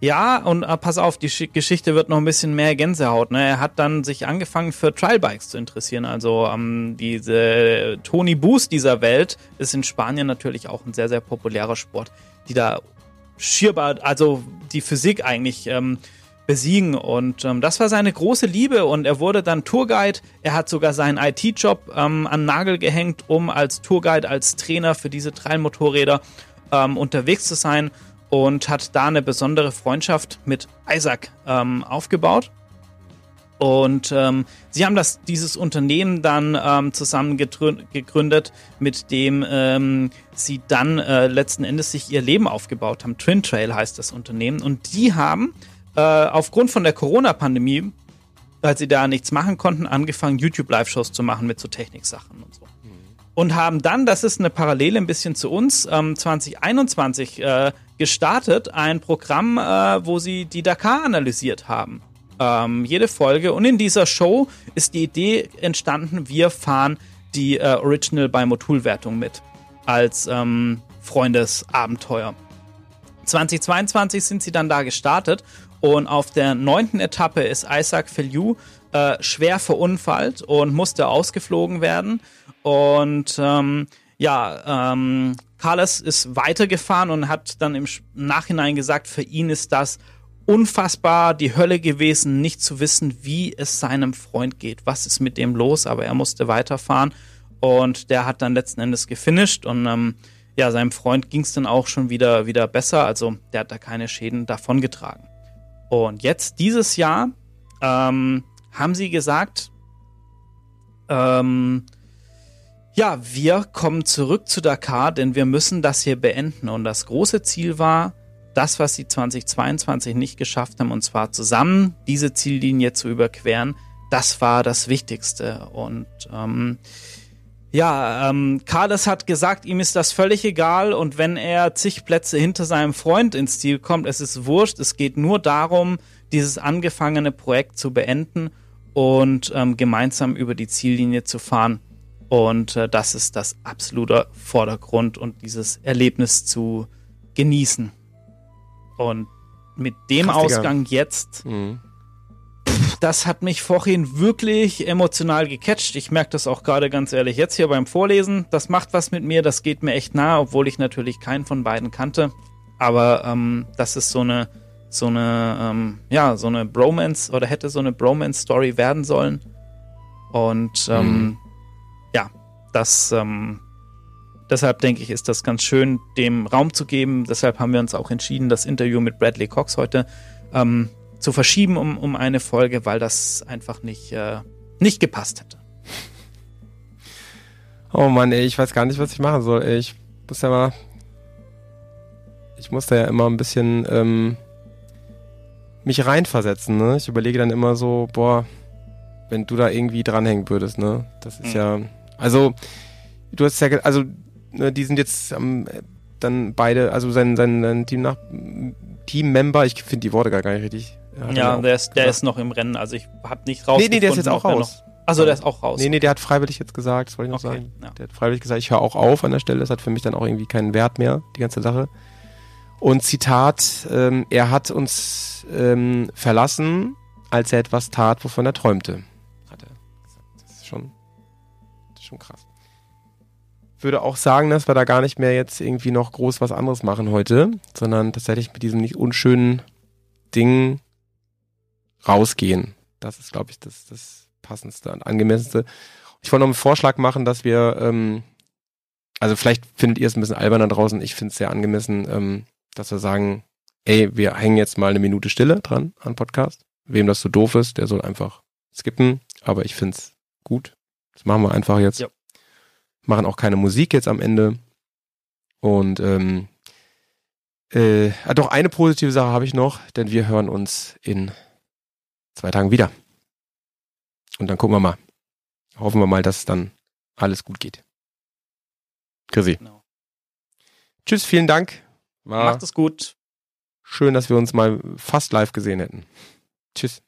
Ja, und äh, pass auf, die Sch Geschichte wird noch ein bisschen mehr Gänsehaut. Ne? Er hat dann sich angefangen für Trialbikes zu interessieren. Also ähm, diese Tony Boost dieser Welt ist in Spanien natürlich auch ein sehr, sehr populärer Sport, die da schierbar, also die Physik eigentlich ähm, besiegen. Und ähm, das war seine große Liebe und er wurde dann Tourguide. Er hat sogar seinen IT-Job ähm, an Nagel gehängt, um als Tourguide, als Trainer für diese Trailmotorräder ähm, unterwegs zu sein und hat da eine besondere Freundschaft mit Isaac ähm, aufgebaut. Und ähm, sie haben das, dieses Unternehmen dann ähm, zusammen gegründet, mit dem ähm, sie dann äh, letzten Endes sich ihr Leben aufgebaut haben. Twin Trail heißt das Unternehmen. Und die haben äh, aufgrund von der Corona-Pandemie, weil sie da nichts machen konnten, angefangen, YouTube-Live-Shows zu machen mit so Techniksachen und so. Mhm. Und haben dann, das ist eine Parallele ein bisschen zu uns, ähm, 2021 äh, gestartet, ein Programm, äh, wo sie die Dakar analysiert haben. Ähm, jede Folge. Und in dieser Show ist die Idee entstanden, wir fahren die äh, Original bei Motul-Wertung mit. Als ähm, Freundesabenteuer. 2022 sind sie dann da gestartet und auf der neunten Etappe ist Isaac Feliu äh, schwer verunfallt und musste ausgeflogen werden. Und ähm, ja, ähm, Carlos ist weitergefahren und hat dann im Nachhinein gesagt, für ihn ist das unfassbar die Hölle gewesen, nicht zu wissen, wie es seinem Freund geht. Was ist mit dem los? Aber er musste weiterfahren und der hat dann letzten Endes gefinisht und ähm, ja, seinem Freund ging es dann auch schon wieder, wieder besser. Also der hat da keine Schäden davongetragen. Und jetzt dieses Jahr ähm, haben sie gesagt, ähm, ja, wir kommen zurück zu Dakar, denn wir müssen das hier beenden. Und das große Ziel war, das, was sie 2022 nicht geschafft haben, und zwar zusammen diese Ziellinie zu überqueren, das war das Wichtigste. Und ähm, ja, ähm, Carlos hat gesagt, ihm ist das völlig egal und wenn er zig Plätze hinter seinem Freund ins Ziel kommt, es ist wurscht. Es geht nur darum, dieses angefangene Projekt zu beenden und ähm, gemeinsam über die Ziellinie zu fahren. Und äh, das ist das absolute Vordergrund und dieses Erlebnis zu genießen. Und mit dem Kraftiger. Ausgang jetzt, mhm. pff, das hat mich vorhin wirklich emotional gecatcht. Ich merke das auch gerade ganz ehrlich jetzt hier beim Vorlesen. Das macht was mit mir, das geht mir echt nah, obwohl ich natürlich keinen von beiden kannte. Aber ähm, das ist so eine, so eine, ähm, ja, so eine Bromance oder hätte so eine Bromance-Story werden sollen. Und ähm, mhm das, ähm, deshalb denke ich, ist das ganz schön, dem Raum zu geben. Deshalb haben wir uns auch entschieden, das Interview mit Bradley Cox heute ähm, zu verschieben um, um eine Folge, weil das einfach nicht, äh, nicht gepasst hätte. Oh Mann, ey, ich weiß gar nicht, was ich machen soll. Ey. Ich muss ja mal. Ich muss da ja immer ein bisschen ähm, mich reinversetzen, ne? Ich überlege dann immer so, boah, wenn du da irgendwie dranhängen würdest, ne? Das ist mhm. ja also, du hast ja, also, ne, die sind jetzt ähm, dann beide, also sein, sein, sein Team nach, Team-Member, ich finde die Worte gar, gar nicht richtig. Ja, der ist, der ist noch im Rennen, also ich habe nicht raus. Nee, nee, der ist jetzt auch raus. Also der ist auch raus. Nee, nee, der hat freiwillig jetzt gesagt, das wollte ich noch okay, sagen. Ja. Der hat freiwillig gesagt, ich höre auch auf an der Stelle. Das hat für mich dann auch irgendwie keinen Wert mehr, die ganze Sache. Und Zitat, ähm, er hat uns ähm, verlassen, als er etwas tat, wovon er träumte. Hat er gesagt. Das ist schon schon krass. Würde auch sagen, dass wir da gar nicht mehr jetzt irgendwie noch groß was anderes machen heute, sondern tatsächlich mit diesem nicht unschönen Ding rausgehen. Das ist, glaube ich, das, das passendste und angemessenste. Ich wollte noch einen Vorschlag machen, dass wir, ähm, also vielleicht findet ihr es ein bisschen alberner draußen, ich finde es sehr angemessen, ähm, dass wir sagen, ey, wir hängen jetzt mal eine Minute Stille dran an Podcast. Wem das so doof ist, der soll einfach skippen, aber ich finde es gut. Das machen wir einfach jetzt. Ja. Machen auch keine Musik jetzt am Ende. Und ähm, äh, ah, doch eine positive Sache habe ich noch, denn wir hören uns in zwei Tagen wieder. Und dann gucken wir mal. Hoffen wir mal, dass dann alles gut geht. Chrissy. Genau. Tschüss, vielen Dank. War Macht es gut. Schön, dass wir uns mal fast live gesehen hätten. Tschüss.